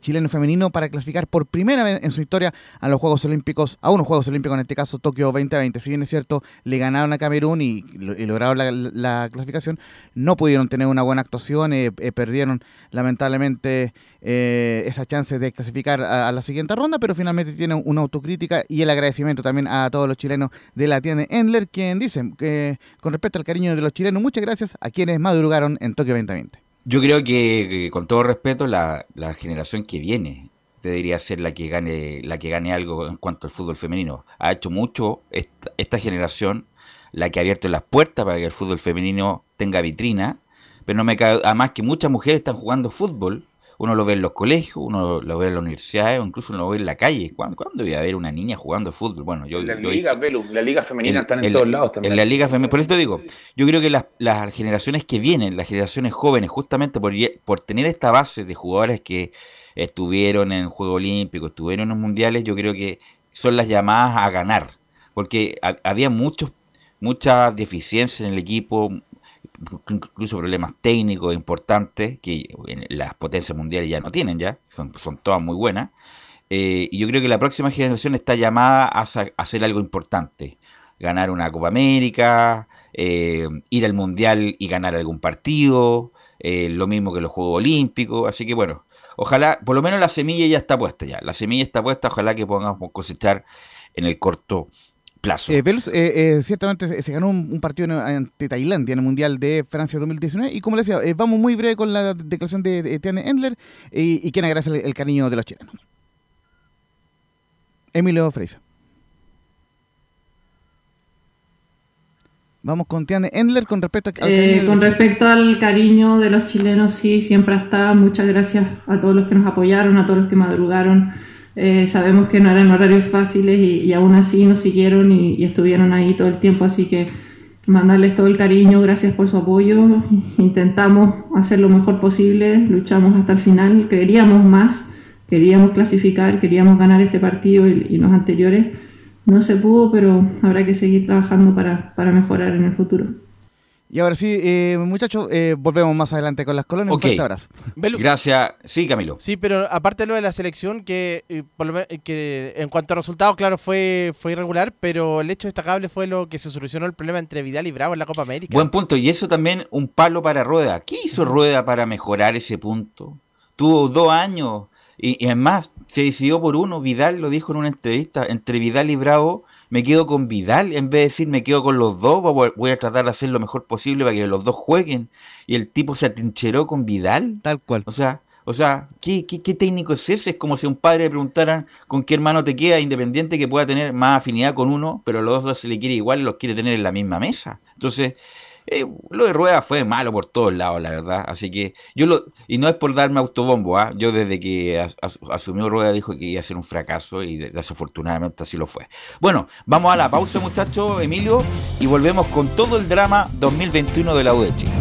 chileno femenino para clasificar por primera vez en su historia a los Juegos Olímpicos, a unos Juegos Olímpicos, en este caso Tokio 2020. Si bien es cierto, le ganaron a Camerún y, y lograron la, la clasificación, no pudieron tener una buena actuación, eh, eh, perdieron lamentablemente eh, esa chance de clasificar a, la siguiente ronda, pero finalmente tienen una autocrítica y el agradecimiento también a todos los chilenos de la tienda Endler, quien dice que con respecto al cariño de los chilenos, muchas gracias a quienes madrugaron en Tokio 2020. Yo creo que, con todo respeto, la, la generación que viene debería ser la que gane la que gane algo en cuanto al fútbol femenino. Ha hecho mucho esta generación, la que ha abierto las puertas para que el fútbol femenino tenga vitrina, pero no me cabe, además que muchas mujeres están jugando fútbol. Uno lo ve en los colegios, uno lo ve en las universidades, o incluso uno lo ve en la calle. ¿Cuándo, ¿cuándo voy a ver una niña jugando fútbol? Bueno, yo, Las yo- ligas, Belu, las ligas femeninas en- están en, en- todos lados también. En la liga femenina. Por eso te digo, yo creo que las, las generaciones que vienen, las generaciones jóvenes, justamente por, por tener esta base de jugadores que estuvieron en Juegos Olímpicos, estuvieron en los Mundiales, yo creo que son las llamadas a ganar. Porque ha- había muchos muchas deficiencias en el equipo, incluso problemas técnicos importantes que las potencias mundiales ya no tienen ya, son, son todas muy buenas. Eh, y yo creo que la próxima generación está llamada a hacer algo importante. Ganar una Copa América, eh, ir al Mundial y ganar algún partido, eh, lo mismo que los Juegos Olímpicos. Así que bueno, ojalá, por lo menos la semilla ya está puesta ya. La semilla está puesta, ojalá que podamos cosechar en el corto plazo. Eh, Velus, eh, eh, ciertamente se- ganó un, un partido en- ante Tailandia en el Mundial de Francia 2019 y como le decía, eh, vamos muy breve con la declaración de, de Tiane Endler y, y quien agradece el, el cariño de los chilenos. Emilio Freisa. Vamos con Tiane Endler con respecto al Eh, con respecto al cariño de los chilenos, sí, siempre está. Muchas gracias a todos los que nos apoyaron, a todos los que madrugaron. Eh, sabemos que no eran horarios fáciles y, y aún así nos siguieron y, estuvieron ahí todo el tiempo, así que mandarles todo el cariño, gracias por su apoyo. Intentamos hacer lo mejor posible, luchamos hasta el final, queríamos más, queríamos clasificar, queríamos ganar este partido y, y los anteriores. No se pudo, pero habrá que seguir trabajando para, para mejorar en el futuro. Y ahora sí, eh, muchachos, eh, volvemos más adelante con las colonias. Ok. Un fuerte abrazo. Belu- Gracias. Sí, Camilo. Sí, pero aparte de lo de la selección, que, eh, por lo men- que en cuanto a resultados, claro, fue, fue irregular, pero el hecho destacable fue lo que se solucionó el problema entre Vidal y Bravo en la Copa América. Buen punto. Y eso también un palo para Rueda. ¿Qué hizo Rueda para mejorar ese punto? Tuvo dos años. Y, y además, se decidió por uno. Vidal lo dijo en una entrevista. Entre Vidal y Bravo, me quedo con Vidal. En vez de decir me quedo con los dos, voy a- tratar de hacer lo mejor posible para que los dos jueguen. Y el tipo se atrincheró con Vidal. Tal cual. O sea, o sea, ¿qué, qué, qué técnico es ese? Es como si un padre le preguntaran con qué hermano te queda, independiente que pueda tener más afinidad con uno, pero a los dos se le quiere igual y los quiere tener en la misma mesa. Entonces, eh, lo de Rueda fue malo por todos lados, la verdad. Así que yo lo. Y no es por darme autobombo, ¿ah? Yo desde que as- as- asumió Rueda dijo que iba a ser un fracaso y de- desafortunadamente así lo fue. Bueno, vamos a la pausa, muchachos, Emilio, y volvemos con todo el drama 2021 de la U de Chile.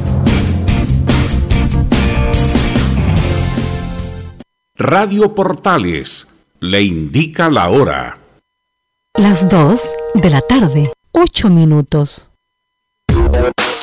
Radio Portales le indica la hora. Las 2 de la tarde, 8 minutos.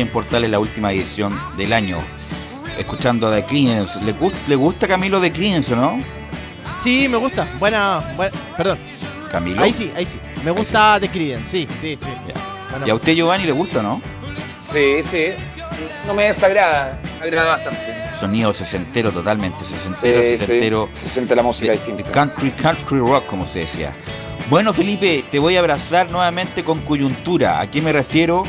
En Portales, la última edición del año. Escuchando a The Creedence. ¿Le, gust- ¿Le gusta Camilo The Creedence o no? Sí, me gusta. Buena, buena- perdón. Camilo. Ahí sí, ahí sí. Me gusta The Creedence, sí, sí, sí. ¿Y a usted, Giovanni, le gusta o no? Sí, sí. No me desagrada, me agrada bastante. Sonido sesentero totalmente, sesentero, Sí, sí. setentero. Se siente la música de- distinta. de Country, country rock, como se decía. Bueno, Felipe, te voy a abrazar nuevamente con coyuntura. ¿A qué me refiero?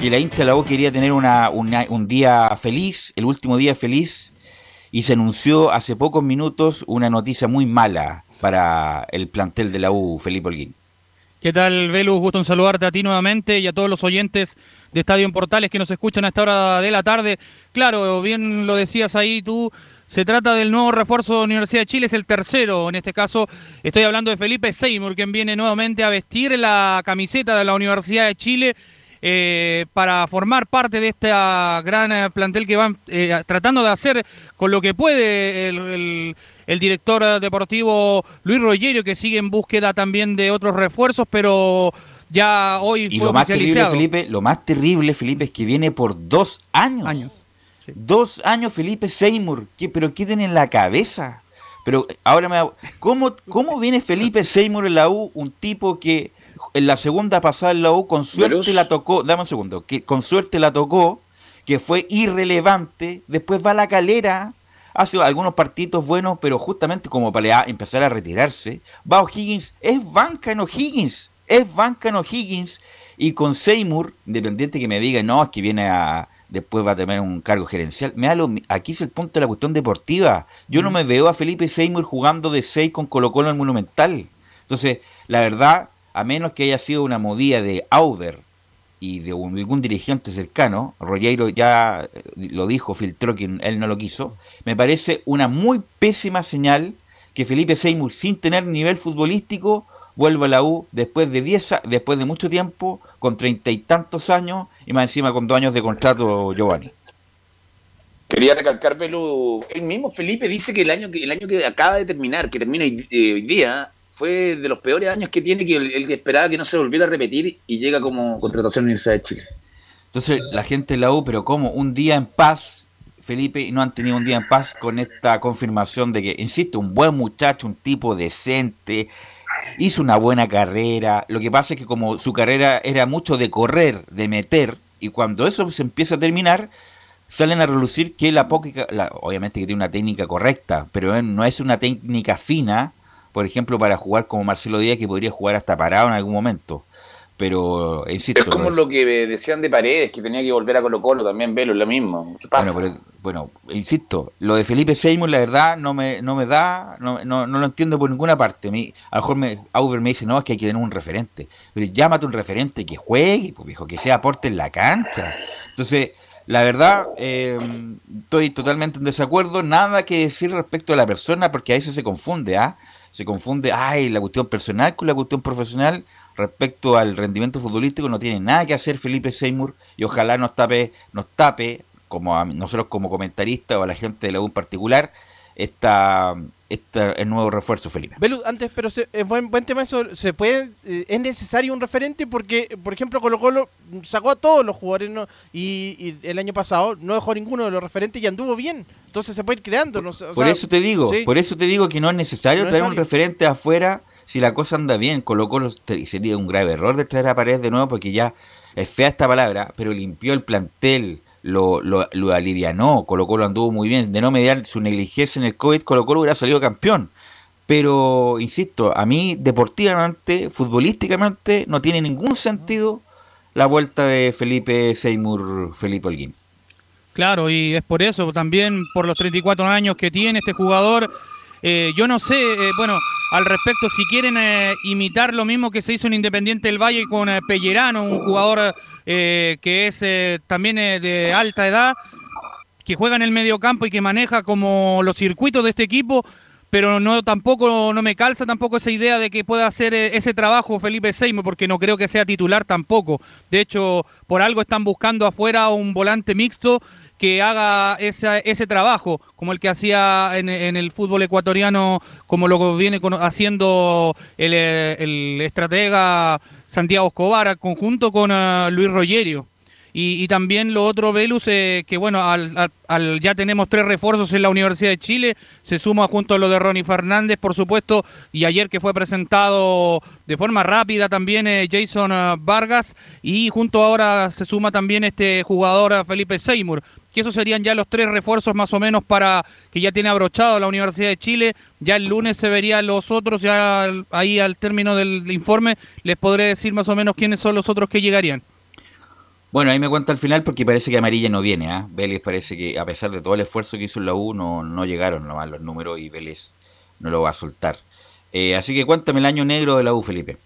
Que la hincha de la U quería tener una, un día feliz, el último día feliz, y se anunció hace pocos minutos una noticia muy mala para el plantel de la U, Felipe Holguín. ¿Qué tal, Velus? Gusto en saludarte a ti nuevamente y a todos los oyentes de Estadio en Portales que nos escuchan a esta hora de la tarde. Claro, bien lo decías ahí tú, se trata del nuevo refuerzo de Universidad de Chile, es el tercero, en este caso estoy hablando de Felipe Seymour, quien viene nuevamente a vestir la camiseta de la Universidad de Chile eh, para formar parte de esta gran eh, plantel que van eh, tratando de hacer con lo que puede el, el- el director eh, deportivo Luis Rogerio, que sigue en búsqueda también de otros refuerzos, pero ya hoy Y fue lo más terrible. Felipe, lo más terrible, Felipe, es que viene por dos años. Dos años, Felipe Seymour. ¿Qué, ¿Pero qué tiene en la cabeza? Pero ahora me da- ¿cómo, ¿Cómo viene Felipe Seymour en la U? Un tipo que en la segunda pasada en la U con suerte la tocó, dame un segundo, que con suerte la tocó, que fue irrelevante, después va a la calera, hace algunos partidos buenos, pero justamente como para empezar a retirarse, va O'Higgins, es banca en O'Higgins, es banca en O'Higgins, y con Seymour, independiente que me diga, no, es que viene a, después va a tener un cargo gerencial, me lo aquí es el punto de la cuestión deportiva, yo no me veo a Felipe Seymour jugando de 6 con Colo Colo en el Monumental, entonces, la verdad, a menos que haya sido una movida de Auder, y de algún dirigente cercano, Rogueiro ya eh, lo dijo, filtró que él no lo quiso, me parece una muy pésima señal que Felipe Seymour, sin tener nivel futbolístico, vuelva a la U después de 10 a- después de mucho tiempo, con treinta y tantos años, y más encima con dos años de contrato, Giovanni. Quería recalcar, Pelu, el mismo Felipe dice que el año que, el año que acaba de terminar, que termina hoy, eh, hoy día, fue de los peores años que tiene, que él, él esperaba que no se volviera a repetir y llega como contratación a la Universidad de Chile. Entonces, la gente la U, pero como un día en paz, Felipe, y no han tenido un día en paz con esta confirmación de que, insisto, un buen muchacho, un tipo decente, hizo una buena carrera. Lo que pasa es que como su carrera era mucho de correr, de meter, y cuando eso se empieza a terminar, salen a relucir que la poca, obviamente que tiene una técnica correcta, pero no es una técnica fina, por ejemplo, para jugar como Marcelo Díaz, que podría jugar hasta parado en algún momento. Pero, insisto, Es como lo- lo que decían de Paredes, que tenía que volver a Colo Colo también, Velo, es lo mismo. ¿Qué pasa? Bueno, pero- bueno, insisto, lo de Felipe Seymour, la verdad, no me, no me da, no, no, no lo entiendo por ninguna parte. A, mí, a lo mejor me, Auber me dice, no, es que hay que tener un referente. Pero llámate un referente que juegue, pues, viejo, que sea aporte en la cancha. Entonces, la verdad, eh, estoy totalmente en desacuerdo. Nada que decir respecto a la persona, porque a veces se confunde, ¿ah? Se confunde, ay, la cuestión personal con la cuestión profesional respecto al rendimiento futbolístico. No tiene nada que hacer Felipe Seymour y ojalá nos tape, nos tape como a nosotros como comentaristas o a la gente de la U en particular, esta, esta, el nuevo refuerzo, Felipe. Belu, antes, pero se- es buen, buen tema eso. ¿Se puede, eh, ¿Es necesario un referente? Porque, por ejemplo, Colo Colo sacó a todos los jugadores ¿no? y, y el año pasado no dejó ninguno de los referentes y anduvo bien. Entonces se puede ir creando. No o Por sea, eso te digo, sí. por eso te digo que no es necesario No traer un referente afuera si la cosa anda bien. Colo Colo sería un grave error de traer a Paredes de nuevo porque ya es fea esta palabra, pero limpió el plantel, lo, lo, lo alivianó, Colo Colo anduvo muy bien. De no mediar su negligencia en el COVID, Colo Colo hubiera salido campeón. Pero, insisto, a mí deportivamente, futbolísticamente, no tiene ningún sentido la vuelta de Felipe Seymour, Felipe Holguín. Claro, y es por eso, también por los 34 años que tiene este jugador. Eh, yo no sé, eh, bueno, al respecto, si quieren eh, imitar lo mismo que se hizo en Independiente del Valle con eh, Pellerano, un jugador que es también de alta edad, que juega en el mediocampo y que maneja como los circuitos de este equipo, pero no tampoco no me calza tampoco esa idea de que pueda hacer ese trabajo Felipe Seymour, porque no creo que sea titular tampoco. De hecho, por algo están buscando afuera un volante mixto que haga esa- ese trabajo, como el que hacía en, el fútbol ecuatoriano, como lo viene haciendo el, eh, el estratega Santiago Escobar, conjunto con eh, Luis Rogerio. Y, también lo otro, Velus, eh, que bueno, al, ya tenemos tres refuerzos en la Universidad de Chile, se suma junto a lo de Ronnie Fernández, por supuesto, y ayer que fue presentado de forma rápida también Jason Vargas, y junto ahora se suma también este jugador Felipe Seymour, que esos serían ya los tres refuerzos más o menos para que ya tiene abrochado la Universidad de Chile, ya el lunes se verían los otros, ya ahí al término del informe les podré decir más o menos quiénes son los otros que llegarían. Bueno, ahí me cuenta al final porque parece que Amarilla no viene, ¿ah? Vélez parece que a pesar de todo el esfuerzo que hizo en la U, no, no llegaron nomás los números y Vélez no lo va a soltar. Eh, así que cuéntame el año negro de la U, Felipe.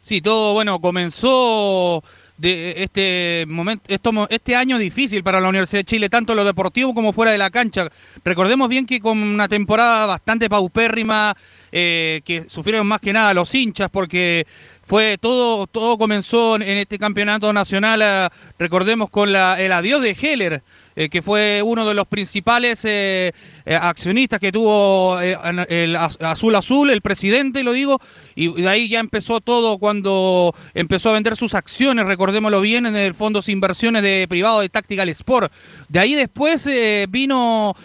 Sí, todo bueno, comenzó de este momento, esto, este año difícil para la Universidad de Chile, tanto en lo deportivo como fuera de la cancha. Recordemos bien que con una temporada bastante paupérrima, eh, que sufrieron más que nada los hinchas, porque fue todo, todo comenzó en este campeonato nacional, eh, recordemos con la, el adiós de Heller, eh, que fue uno de los principales eh, eh, accionistas que tuvo el Az- Azul Azul, el presidente, lo digo, y de ahí ya empezó todo cuando empezó a vender sus acciones, recordémoslo bien, en el Fondo de Inversiones de Privado de Tactical Sport. De ahí después vino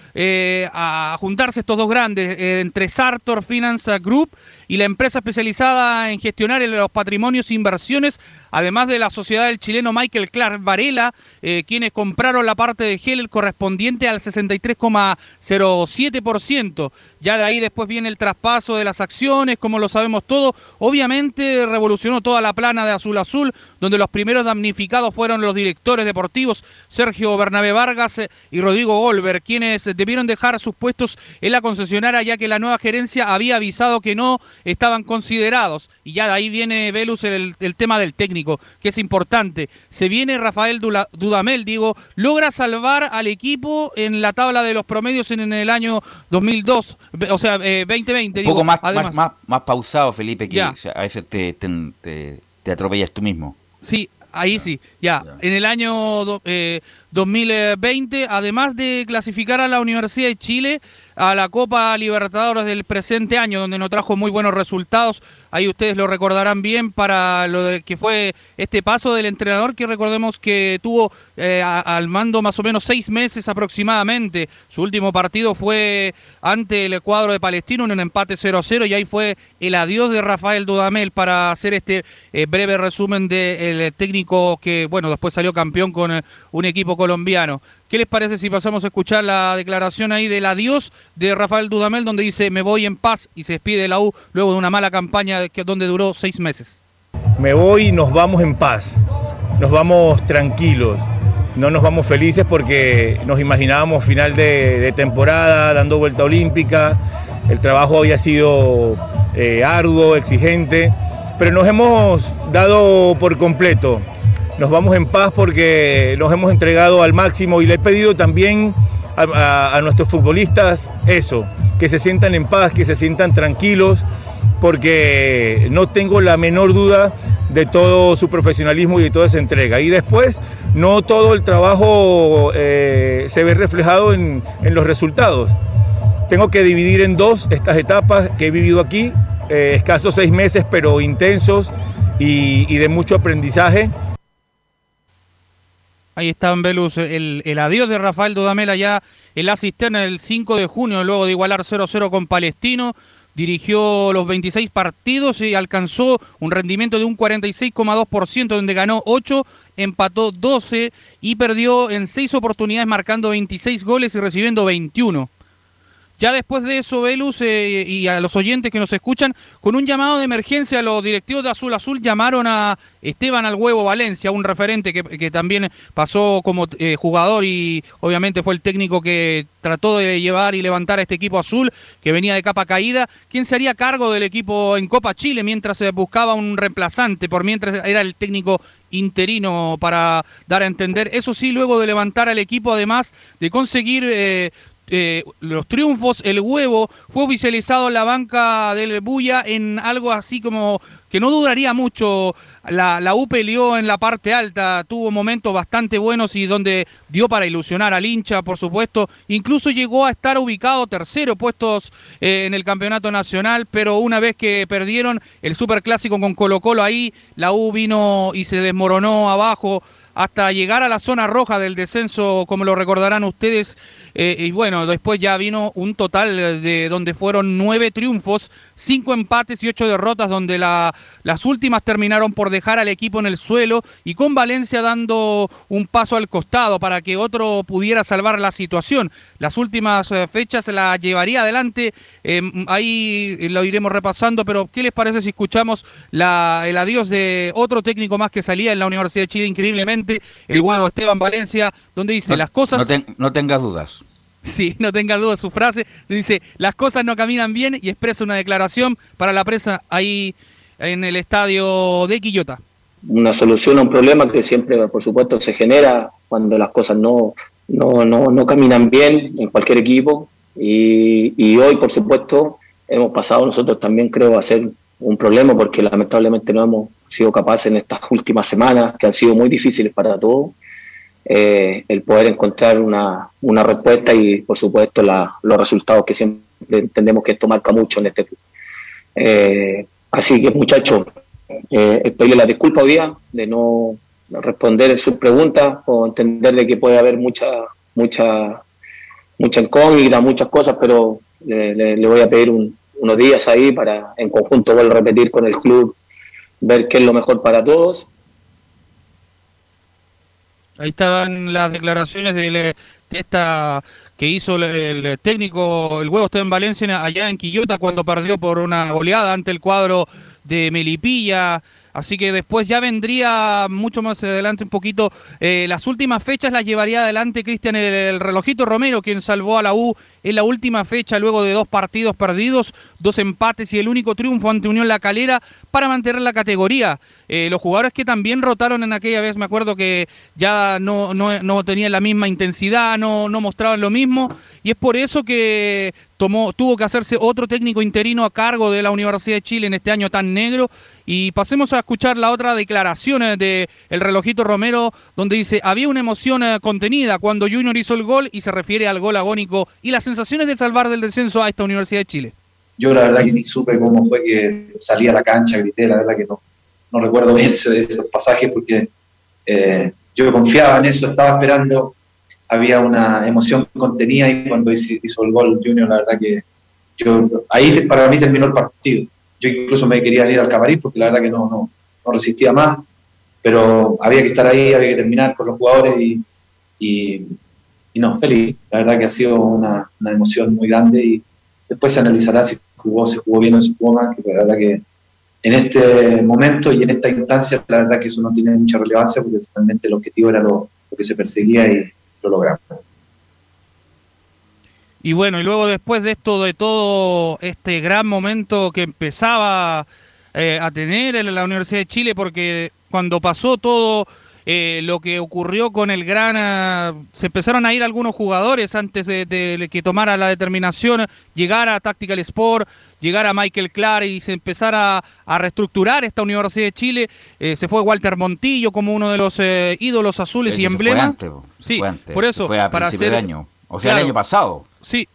a juntarse estos dos grandes, entre Sartor Finance Group y la empresa especializada en gestionar los patrimonios e inversiones, además de la sociedad del chileno Michael Clark Varela, eh, quienes compraron la parte de Heller correspondiente al 63,07%. Ya de ahí después viene el traspaso de las acciones, como lo sabemos todo. Obviamente revolucionó toda la plana de Azul Azul, donde los primeros damnificados fueron los directores deportivos Sergio Bernabé Vargas eh, y Rodrigo Golver, quienes debieron dejar sus puestos en la concesionaria ya que la nueva gerencia había avisado que no estaban considerados. Y ya de ahí viene Velus el, tema del técnico, que es importante. Se viene Rafael Dudamel, digo, logra salvar al equipo en la tabla de los promedios en, en el año 2002, o sea, eh, 2020. Un digo, poco más, además. más, más, más pausado, Felipe, que Ya. a veces te, te, te- te atropellas tú mismo. Sí, ahí sí, ya. En el año do- eh, 2020, además de clasificar a la Universidad de Chile a la Copa Libertadores del presente año, donde nos trajo muy buenos resultados, ahí ustedes lo recordarán bien para lo de- que fue este paso del entrenador que recordemos que tuvo eh, al mando más o menos seis meses aproximadamente. Su último partido fue ante el cuadro de Palestino en un empate 0-0 y ahí fue el adiós de Rafael Dudamel para hacer este eh, breve resumen del técnico que, bueno, después salió campeón con eh, un equipo colombiano. ¿Qué les parece si pasamos a escuchar la declaración ahí del adiós de Rafael Dudamel donde dice me voy en paz y se despide de la U luego de una mala campaña donde duró seis meses? Me voy y nos vamos en paz, nos vamos tranquilos, no nos vamos felices porque nos imaginábamos final de, de temporada, dando vuelta olímpica, el trabajo había sido eh, arduo, exigente, pero nos hemos dado por completo, nos vamos en paz porque nos hemos entregado al máximo y le he pedido también a, nuestros futbolistas eso, que se sientan en paz, que se sientan tranquilos, porque no tengo la menor duda de todo su profesionalismo y de toda esa entrega. Y después, no todo el trabajo eh, se ve reflejado en, en los resultados. Tengo que dividir en dos estas etapas que he vivido aquí, eh, escasos seis meses, pero intensos y, y de mucho aprendizaje. Ahí está en Velus el, el adiós de Rafael Dudamel allá en la cisterna el 5 de junio, luego de igualar 0-0 con Palestino. Dirigió los 26 partidos y alcanzó un rendimiento de un 46,2%, donde ganó 8, empató 12 y perdió en 6 oportunidades, marcando 26 goles y recibiendo 21. Ya después de eso, Velus eh, y a los oyentes que nos escuchan, con un llamado de emergencia, los directivos de Azul Azul llamaron a Esteban al Huevo Valencia, un referente que, también pasó como eh, jugador y obviamente fue el técnico que trató de llevar y levantar a este equipo azul, que venía de capa caída, quien se haría cargo del equipo en Copa Chile mientras se buscaba un reemplazante, por mientras era el técnico interino para dar a entender. Eso sí, luego de levantar al equipo, además de conseguir eh, eh, los triunfos, el huevo fue oficializado en la banca del Buya en algo así como que no duraría mucho. La, la U peleó en la parte alta, tuvo momentos bastante buenos y donde dio para ilusionar al hincha, por supuesto. Incluso llegó a estar ubicado tercero puestos eh, en el campeonato nacional, pero una vez que perdieron el superclásico con Colo Colo ahí, la U vino y se desmoronó abajo hasta llegar a la zona roja del descenso, como lo recordarán ustedes. Eh, y bueno, después ya vino un total de donde fueron nueve triunfos, cinco empates y ocho derrotas, donde la- las últimas terminaron por dejar al equipo en el suelo y con Valencia dando un paso al costado para que otro pudiera salvar la situación. Las últimas eh, fechas la llevaría adelante, eh, ahí lo iremos repasando, pero ¿qué les parece si escuchamos la, el adiós de otro técnico más que salía en la Universidad de Chile increíblemente? el huevo Esteban Valencia, donde dice No- las cosas... No, ten- no tengas dudas. [laughs] Sí, no tenga duda su frase. Dice, las cosas no caminan bien y expresa una declaración para la prensa ahí en el estadio de Quillota. una solución a un problema que siempre, por supuesto, se genera cuando las cosas no, no, no, no caminan bien en cualquier equipo. Y, y hoy, por supuesto, hemos pasado nosotros también, creo, a ser un problema porque lamentablemente no hemos sido capaces en estas últimas semanas, que han sido muy difíciles para todos, eh, el poder encontrar una, una respuesta y, por supuesto, la- los resultados que siempre entendemos que esto marca mucho en este club. Eh, así que, muchachos, eh, pedirle la disculpa hoy día de no responder sus preguntas o entender de que puede haber mucha, mucha, mucha incógnita, muchas cosas, pero le, le- voy a pedir un- unos días ahí para en conjunto vuelvo a repetir con el club, ver qué es lo mejor para todos Ahí estaban las declaraciones del, eh, de esta que hizo el, técnico, el huevo está en Valencia, allá en Quillota, cuando perdió por una goleada ante el cuadro de Melipilla. Así que después ya vendría mucho más adelante un poquito. eh, las últimas fechas las llevaría adelante Cristian el relojito Romero, quien salvó a la U en la última fecha luego de dos partidos perdidos, dos empates y el único triunfo ante Unión La Calera para mantener la categoría. Eh, los jugadores que también rotaron en aquella vez, me acuerdo que ya no, no, no tenían la misma intensidad, no, no mostraban lo mismo, y es por eso que tomó, tuvo que hacerse otro técnico interino a cargo de la Universidad de Chile en este año tan negro. Y pasemos a escuchar la otra declaración eh, de el relojito Romero, donde dice, había una emoción eh, contenida cuando Junior hizo el gol y se refiere al gol agónico y las sensaciones de salvar del descenso a esta Universidad de Chile. Yo la verdad que ni supe cómo fue que salí a la cancha, grité, la verdad que no, no recuerdo bien ese- esos pasajes porque eh, yo confiaba en eso, estaba esperando, había una emoción contenida y cuando hizo, el gol Junior, la verdad que ahí para mí terminó el partido. Yo incluso me quería ir al camarín porque la verdad que no, no, no resistía más, pero había que estar ahí, había que terminar con los jugadores y, y, y no, feliz. La verdad que ha sido una, una emoción muy grande y después se analizará si jugó, se jugó bien o se jugó mal, que la verdad que en este momento y en esta instancia, la verdad que eso no tiene mucha relevancia porque finalmente el objetivo era lo, que se perseguía y lo logramos. Y bueno, y luego después de esto, de todo este gran momento que empezaba eh, a tener en la Universidad de Chile, porque cuando pasó todo eh, lo que ocurrió con el gran... se empezaron a ir algunos jugadores antes de, de que tomara la determinación, llegar a Tactical Sport, llegar a Michael Clark y se empezara a reestructurar esta Universidad de Chile. Eh, se fue Walter Montillo como uno de los eh, ídolos azules y emblemas. Sí, fue antes. por eso. Fue a para de hacer- año. O sea, el año pasado. Sí.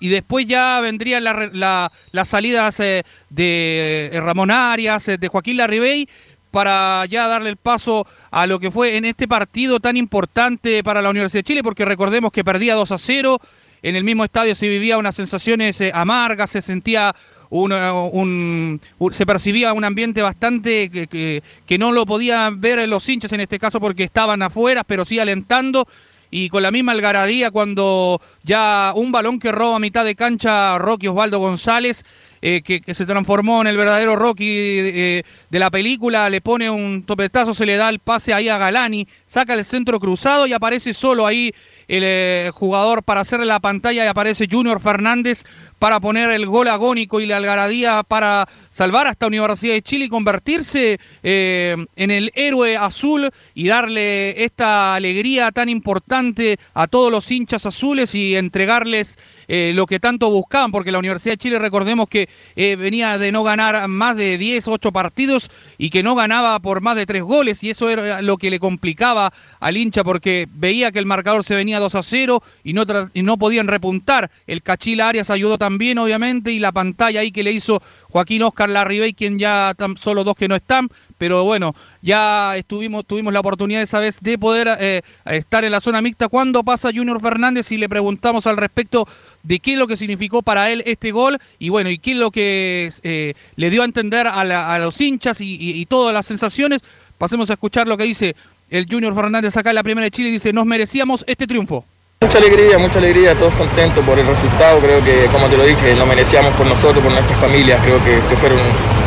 Y después ya vendrían la la- las salidas eh, de Ramón Arias, de Joaquín Larribey, para ya darle el paso a lo que fue en este partido tan importante para la Universidad de Chile, porque recordemos que perdía 2 a 0, en el mismo estadio se vivía unas sensaciones eh, amargas, se sentía un- se percibía un ambiente bastante que, que- que no lo podían ver los hinchas en este caso porque estaban afuera, pero sí alentando y con la misma algaradía cuando ya un balón que roba mitad de cancha Rocky Osvaldo González, eh, que, se transformó en el verdadero Rocky eh, de la película, le pone un topetazo, se le da el pase ahí a Galani, saca el centro cruzado y aparece solo ahí el eh, jugador para hacerle la pantalla y aparece Junior Fernández para poner el gol agónico y la algaradía para salvar a esta Universidad de Chile y convertirse en el héroe azul y darle esta alegría tan importante a todos los hinchas azules y entregarles eh, lo que tanto buscaban, porque la Universidad de Chile, recordemos que eh, venía de no ganar más de 10, 8 partidos y que no ganaba por más de 3 goles, y eso era lo que le complicaba al hincha, porque veía que el marcador se venía 2 a 0 y no, y no podían repuntar. El Cachila Arias ayudó también, obviamente, y la pantalla ahí que le hizo Joaquín Oscar Larribey, quien ya tan, solo dos que no están, pero bueno, ya estuvimos, tuvimos la oportunidad esa vez de poder eh, estar en la zona mixta. cuando pasa Junior Fernández? Y le preguntamos al respecto de qué es lo que significó para él este gol y bueno, y qué es lo que eh, le dio a entender a, los hinchas y, todas las sensaciones. Pasemos a escuchar lo que dice el Junior Fernández acá en la primera de Chile. Dice, nos merecíamos este triunfo. Mucha alegría, mucha alegría, todos contentos por el resultado. Creo que, como te lo dije, lo merecíamos por nosotros, por nuestras familias. Creo que fueron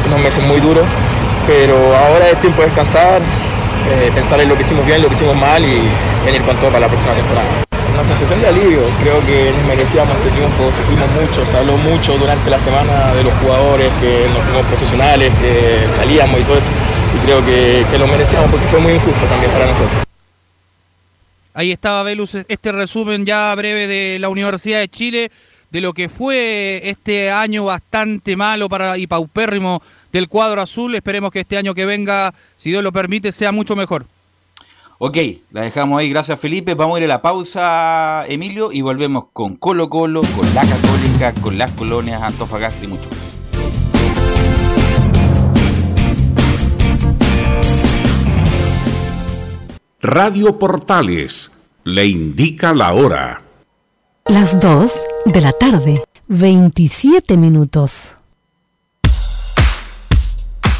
unos meses muy duros, pero ahora es tiempo de descansar, eh, pensar en lo que hicimos bien, lo que hicimos mal y venir con todo para la próxima temporada. Una sensación de alivio, creo que nos merecíamos este triunfo, sufrimos mucho, se habló mucho durante la semana de los jugadores, que no fuimos profesionales, que salíamos y todo eso, y creo que, que lo merecíamos porque fue muy injusto también para nosotros. Ahí estaba Velus, este resumen ya breve de la Universidad de Chile, de lo que fue este año bastante malo para y paupérrimo del cuadro azul. Esperemos que este año que venga, si Dios lo permite, sea mucho mejor. Ok, la dejamos ahí, gracias Felipe. Vamos a ir a la pausa, Emilio, y volvemos con Colo Colo, con la Católica, con las colonias, Antofagasta y mucho más. Radio Portales le indica la hora. Las 2 de la tarde, 27 minutos.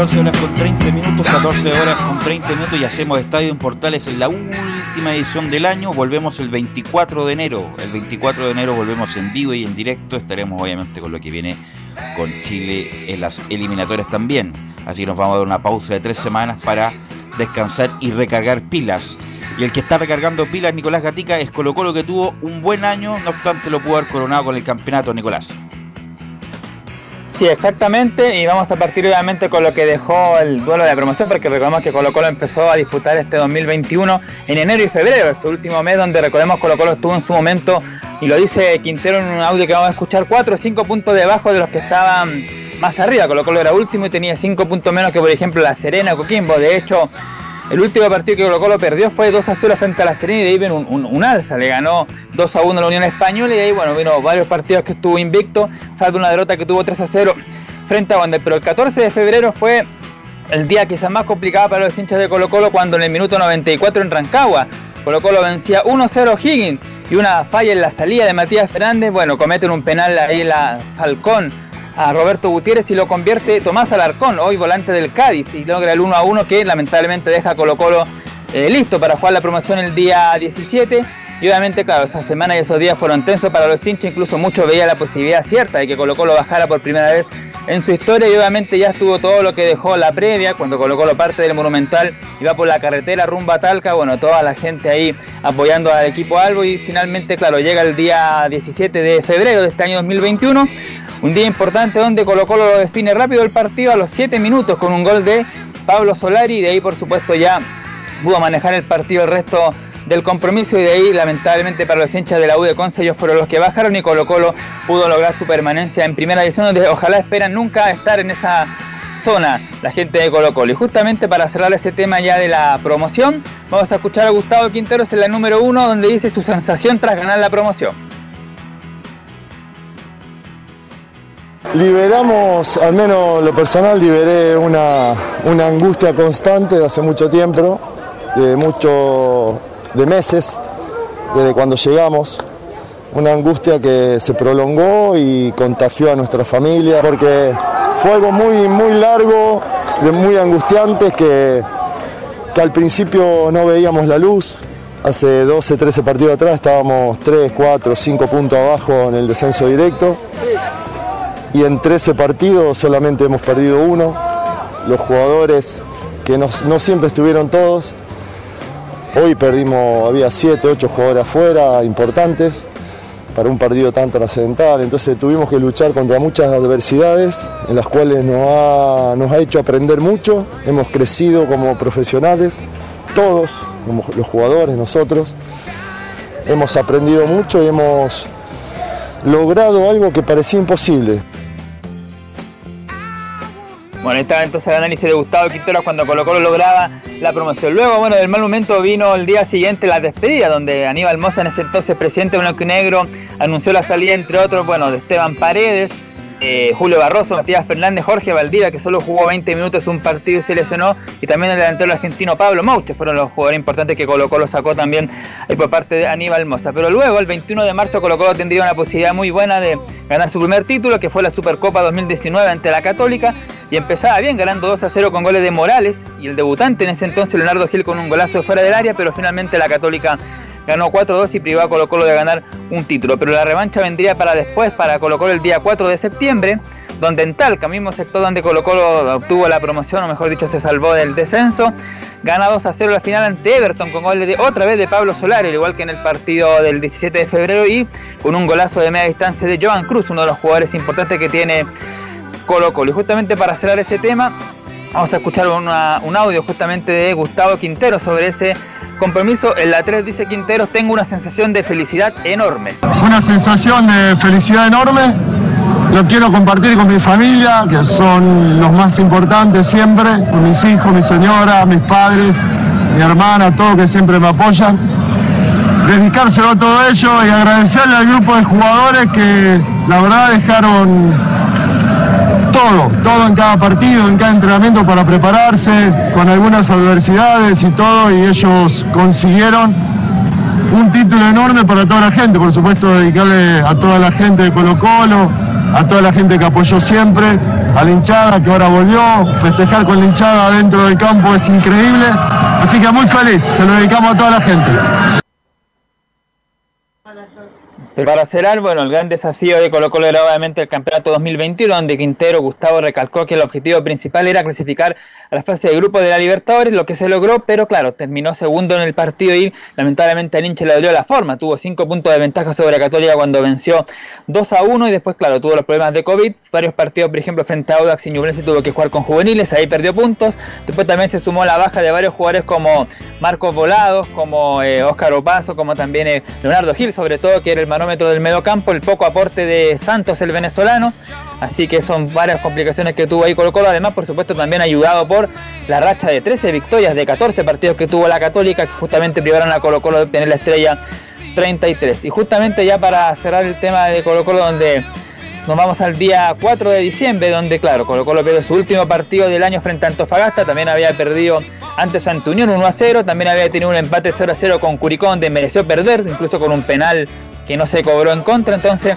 14 horas con 30 minutos, 14 horas con 30 minutos y hacemos Estadio en Portales en la última edición del año. Volvemos el 24 de enero. El 24 de enero volvemos en vivo y en directo. Estaremos obviamente con lo que viene con Chile en las eliminatorias también. Así que nos vamos a dar una pausa de tres semanas para descansar y recargar pilas. Y el que está recargando pilas, Nicolás Gatica, es Colo Colo que tuvo un buen año, no obstante lo pudo haber coronado con el campeonato, Nicolás. Sí, exactamente, y vamos a partir obviamente con lo que dejó el duelo de promoción, porque recordemos que Colo Colo empezó a disputar este 2021 en enero y febrero, ese último mes donde recordemos Colo Colo estuvo en su momento, y lo dice Quintero en un audio que vamos a escuchar, 4 o 5 puntos debajo de los que estaban más arriba, Colo Colo era último y tenía 5 puntos menos que por ejemplo La Serena o Coquimbo, de hecho... El último partido que Colo Colo perdió fue 2 a 0 frente a la Serena y de ahí vino un, alza. Le ganó 2 a 1 a la Unión Española y ahí bueno, vino varios partidos que estuvo invicto, salvo una derrota que tuvo 3 a 0 frente a Wander. Pero el 14 de febrero fue el día quizás más complicado para los hinchas de Colo Colo cuando en el minuto 94 en Rancagua Colo Colo vencía 1-0 Higgins y una falla en la salida de Matías Fernández, bueno, cometen un penal ahí la Falcón a Roberto Gutiérrez y lo convierte Tomás Alarcón, hoy volante del Cádiz, y logra el 1 a 1 que lamentablemente deja a Colo Colo eh, listo para jugar la promoción el día 17. Y obviamente, claro, esa semana y esos días fueron tensos para los hinchas, incluso muchos veía la posibilidad cierta de que Colo Colo bajara por primera vez en su historia y obviamente ya estuvo todo lo que dejó la previa, cuando Colo Colo parte del Monumental y va por la carretera rumbo a Talca, bueno, toda la gente ahí apoyando al equipo Albo y finalmente, claro, llega el día 17 de febrero de este año 2021, un día importante donde Colo Colo lo define rápido el partido a los 7 minutos con un gol de Pablo Solari y de ahí por supuesto ya pudo manejar el partido el resto del compromiso y de ahí lamentablemente para los hinchas de la U Conce ellos fueron los que bajaron y Colo Colo pudo lograr su permanencia en primera división donde ojalá esperan nunca estar en esa zona la gente de Colo Colo. Y justamente para cerrar ese tema ya de la promoción vamos a escuchar a Gustavo Quinteros en la número uno donde dice su sensación tras ganar la promoción. Liberamos, al menos lo personal, liberé una, una angustia constante de hace mucho tiempo, de mucho, de meses, desde cuando llegamos. Una angustia que se prolongó y contagió a nuestra familia, porque fue algo muy, muy largo, de muy angustiante, que, que al principio no veíamos la luz. Hace 12, 13 partidos atrás estábamos 3, 4, 5 puntos abajo en el descenso directo y en 13 partidos solamente hemos perdido uno. Los jugadores que no, no siempre estuvieron todos. Hoy perdimos, había 7, 8 jugadores afuera importantes para un partido tan trascendental. Entonces tuvimos que luchar contra muchas adversidades en las cuales nos ha, nos ha hecho aprender mucho. Hemos crecido como profesionales, todos, como los jugadores, nosotros. Hemos aprendido mucho y hemos logrado algo que parecía imposible. Bueno, estaba entonces el análisis de Gustavo Quinteros cuando Colo Colo lograba la promoción. Luego, bueno, del mal momento vino el día siguiente la despedida, donde Aníbal Moza, en ese entonces presidente de Blanco y Negro, anunció la salida, entre otros, bueno, de Esteban Paredes, eh, Julio Barroso, Matías Fernández, Jorge Valdivia, que solo jugó 20 minutos un partido y se lesionó, y también el delantero argentino Pablo Mouche, fueron los jugadores importantes que Colo Colo sacó también ahí por parte de Aníbal Moza. Pero luego, el 21 de marzo, Colo Colo tendría una posibilidad muy buena de ganar su primer título, que fue la Supercopa 2019 ante la Católica, y empezaba bien ganando 2 a 0 con goles de Morales y el debutante en ese entonces Leonardo Gil con un golazo fuera del área, pero finalmente la Católica ganó 4-2 y privó a Colo Colo de ganar un título. Pero la revancha vendría para después, para Colo Colo el día 4 de septiembre, donde en Talca, mismo sector donde Colo Colo obtuvo la promoción, o mejor dicho se salvó del descenso, gana 2 a 0 la final ante Everton con goles de otra vez de Pablo Solari, al igual que en el partido del 17 de febrero y con un golazo de media distancia de Joan Cruz, uno de los jugadores importantes que tiene Colo Colo. Y justamente para cerrar ese tema, vamos a escuchar un audio justamente de Gustavo Quintero sobre ese compromiso. En la 3 dice Quinteros, tengo una sensación de felicidad enorme. Una sensación de felicidad enorme. Lo quiero compartir con mi familia, que son los más importantes siempre, con mis hijos, mi señora, mis padres, mi hermana, todos que siempre me apoyan. Dedicárselo a todo ello y agradecerle al grupo de jugadores que la verdad dejaron todo, todo en cada partido, en cada entrenamiento para prepararse, con algunas adversidades y todo, y ellos consiguieron un título enorme para toda la gente, por supuesto dedicarle a toda la gente de Colo Colo, a toda la gente que apoyó siempre, a la hinchada que ahora volvió, festejar con la hinchada dentro del campo es increíble, así que muy feliz, se lo dedicamos a toda la gente. Para cerrar, bueno, el gran desafío de Colo Colo era obviamente el campeonato 2021, donde Quintero Gustavo recalcó que el objetivo principal era clasificar a la fase de grupo de la Libertadores, lo que se logró, pero claro, terminó segundo en el partido y lamentablemente al hincha le dolió la forma, tuvo cinco puntos de ventaja sobre Católica cuando venció 2 a 1 y después, claro, tuvo los problemas de COVID, varios partidos, por ejemplo, frente a Audax y Ñublense tuvo que jugar con juveniles, ahí perdió puntos, después también se sumó la baja de varios jugadores como Marcos Volados, como eh, Óscar Opaso, como también eh, Leonardo Gil, sobre todo, que era el manómetro del mediocampo, el poco aporte de Santos, el venezolano, así que son varias complicaciones que tuvo ahí Colo Colo, además, por supuesto, también ayudado por la racha de 13 victorias de 14 partidos que tuvo la Católica, que justamente privaron a Colo Colo de obtener la estrella 33. Y justamente ya para cerrar el tema de Colo Colo, donde nos vamos al día 4 de diciembre, donde claro, Colo Colo pierde su último partido del año frente a Antofagasta, también había perdido ante Unión 1 a 0, también había tenido un empate 0 a 0 con Curicó, donde mereció perder, incluso con un penal que no se cobró en contra, entonces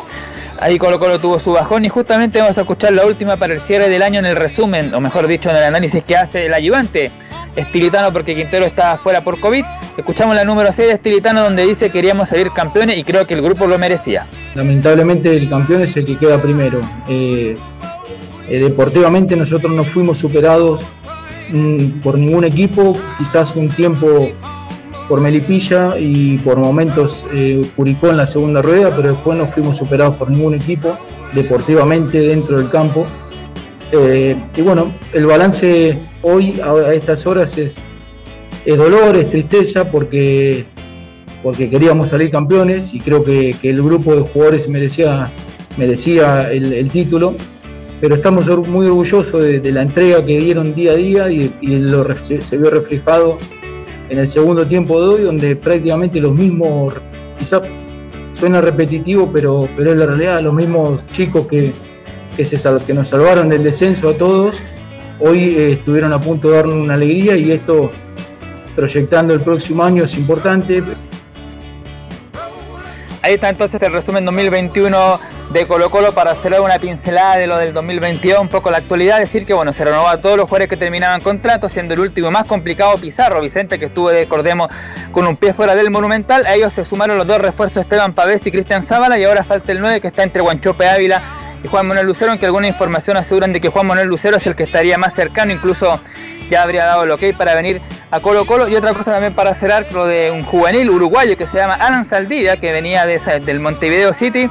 ahí Colo Colo tuvo su bajón y justamente vamos a escuchar la última para el cierre del año en el resumen, o mejor dicho, en el análisis que hace el ayudante Estilitano porque Quintero está fuera por COVID. Escuchamos la número 6 de Estilitano donde dice queríamos salir campeones y creo que el grupo lo merecía. Lamentablemente el campeón es el que queda primero. Eh, eh, deportivamente nosotros no fuimos superados mm, por ningún equipo, quizás un tiempo por Melipilla y por momentos eh, Curicó en la segunda rueda, pero después no fuimos superados por ningún equipo deportivamente dentro del campo. Eh, y bueno, el balance hoy a, a estas horas es, dolor, es tristeza porque, porque queríamos salir campeones y creo que, el grupo de jugadores merecía, merecía el, título, pero estamos muy orgullosos de, la entrega que dieron día a día y, lo se vio reflejado en el segundo tiempo de hoy, donde prácticamente los mismos, quizás suena repetitivo, pero, pero es la realidad, los mismos chicos que, que, se que nos salvaron del descenso a todos, hoy eh, estuvieron a punto de darnos una alegría y esto proyectando el próximo año es importante. Ahí está entonces el resumen 2021 de Colo Colo para cerrar una pincelada de lo del 2022, un poco la actualidad, decir que bueno, se renovó a todos los jugadores que terminaban contrato, siendo el último más complicado Pizarro, Vicente que estuvo, recordemos, con un pie fuera del Monumental, a ellos se sumaron los dos refuerzos Esteban Pavés y Cristian Zábala y ahora falta el 9 que está entre Guanchope Ávila y Juan Manuel Lucero, aunque alguna información aseguran de que Juan Manuel Lucero es el que estaría más cercano, incluso ya habría dado el ok para venir a Colo Colo. Y otra cosa también para cerrar, lo de un juvenil uruguayo que se llama Alan Saldivia, que venía de del Montevideo City,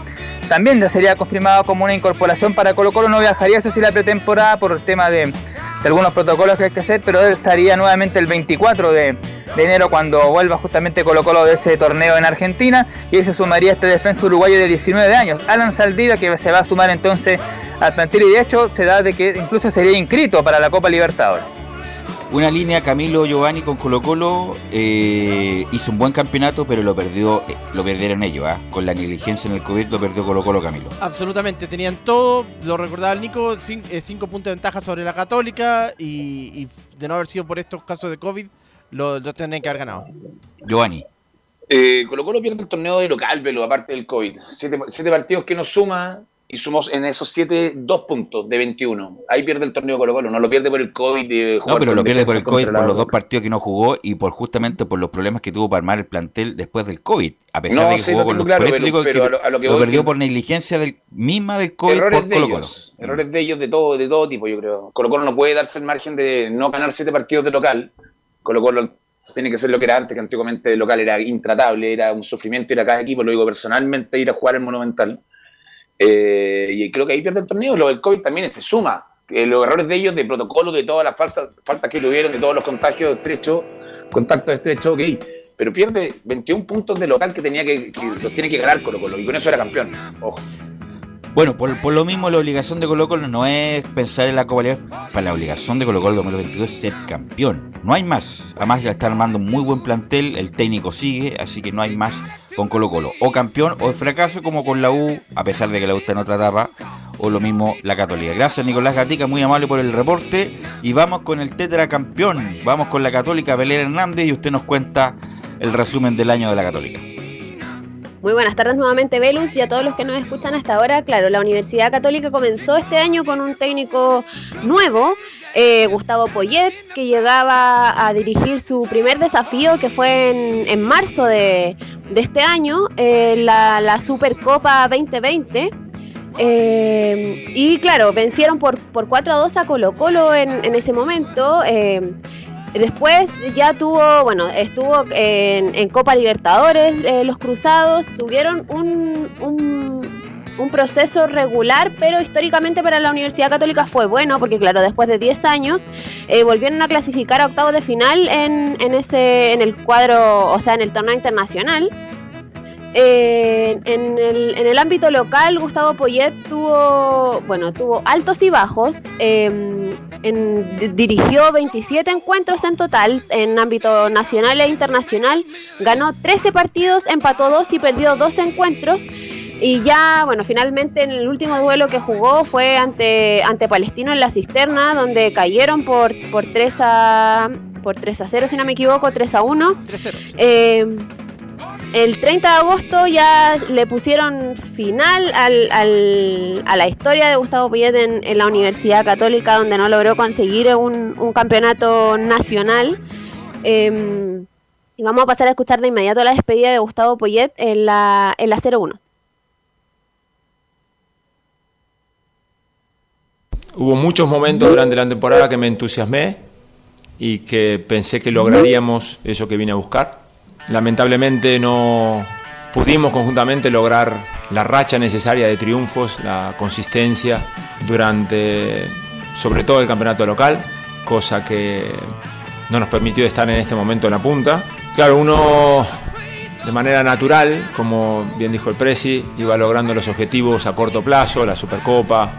también ya sería confirmado como una incorporación para Colo Colo. No viajaría, eso sí, la pretemporada por el tema de, de algunos protocolos que hay que hacer, pero estaría nuevamente el 24 de, de enero cuando vuelva justamente Colo Colo de ese torneo en Argentina y se sumaría este defensa uruguayo de 19 años, Alan Saldivia, que se va a sumar entonces al plantel y de hecho se da de que incluso sería inscrito para la Copa Libertadores. Una línea Camilo Giovanni con Colo Colo eh, hizo un buen campeonato, pero lo perdió, eh, lo perdieron ellos, ¿ah? con la negligencia en el COVID lo perdió Colo Colo Camilo. Absolutamente, tenían todo, lo recordaba el Nico, cin- eh, cinco puntos de ventaja sobre la Católica y, y de no haber sido por estos casos de COVID, lo, lo tendrían que haber ganado. Giovanni. Eh, Colo Colo pierde el torneo de local, Velo, aparte del COVID. Siete, siete partidos que nos suma y sumamos en esos siete dos puntos de 21. Ahí pierde el torneo Colo Colo, no lo pierde por el COVID. De No, jugar pero con lo pierde por el COVID por los dos partidos que no jugó y por justamente por los problemas que tuvo para armar el plantel después del COVID. A pesar No, de que sí, jugó con los claro, pero- pero que a lo- a lo perdió que- por negligencia del, misma del COVID errores por de Colo Colo. ellos, errores de ellos de todo, de todo tipo, yo creo. Colo Colo no puede darse el margen de no ganar siete partidos de local. Colo Colo tiene que ser lo que era antes, que antiguamente el local era intratable, era un sufrimiento ir a cada equipo, lo digo personalmente, ir a jugar el Monumental. Eh, y creo que ahí pierde el torneo. Lo del COVID también se suma. Eh, los errores de ellos, de protocolo, de todas las falsas, faltas que tuvieron, de todos los contagios estrechos, contactos estrechos, ok. Pero pierde 21 puntos de local que tenía que, los tiene que ganar Colo Colo. Y con eso era campeón. Ojo. Bueno, por, lo mismo la obligación de Colo Colo no es pensar en la Copa para la obligación de Colo Colo 2022 es ser campeón. No hay más. Además ya está armando un muy buen plantel, el técnico sigue, así que no hay más con Colo Colo. O campeón o fracaso como con la U, a pesar de que la U está en otra etapa, o lo mismo la Católica. Gracias Nicolás Gatica, muy amable por el reporte. Y vamos con el tetracampeón, vamos con la Católica Belén Hernández y usted nos cuenta el resumen del año de la Católica. Muy buenas tardes nuevamente, Velus, y a todos los que nos escuchan hasta ahora. Claro, la Universidad Católica comenzó este año con un técnico nuevo, eh, Gustavo Poyet, que llegaba a dirigir su primer desafío, que fue en, en marzo de, de este año, eh, la, la Supercopa 2020. Eh, y claro, vencieron por, por 4 a 2 a Colo Colo en, en ese momento. eh, Después ya tuvo, bueno, estuvo en, en Copa Libertadores, eh, los Cruzados tuvieron un, un, un proceso regular, pero históricamente para la Universidad Católica fue bueno, porque claro, después de 10 años eh, volvieron a clasificar a octavos de final en, en, ese, en el cuadro, o sea, en el torneo internacional. Eh, en, el, en el ámbito local, Gustavo Poyet tuvo, bueno, tuvo altos y bajos. di- dirigió 27 encuentros en total en ámbito nacional e internacional. Ganó 13 partidos, empató 2 y perdió 2 encuentros. Y ya, bueno, finalmente en el último duelo que jugó fue ante, ante Palestino en la cisterna, donde cayeron por, por 3 a por 3 a 0, si no me equivoco, 3 a 1. 3-0. Eh, el 30 de agosto ya le pusieron final al, al- a la historia de Gustavo Poyet en, en la Universidad Católica, donde no logró conseguir un, un campeonato nacional. Eh, y vamos a pasar a escuchar de inmediato la despedida de Gustavo Poyet en la, en la 0-1. Hubo muchos momentos durante la temporada que me entusiasmé y que pensé que lograríamos eso que vine a buscar. Lamentablemente no pudimos conjuntamente lograr la racha necesaria de triunfos, la consistencia durante sobre todo el campeonato local, cosa que no nos permitió estar en este momento en la punta. Claro, uno de manera natural, como bien dijo el Presi, iba logrando los objetivos a corto plazo, la Supercopa,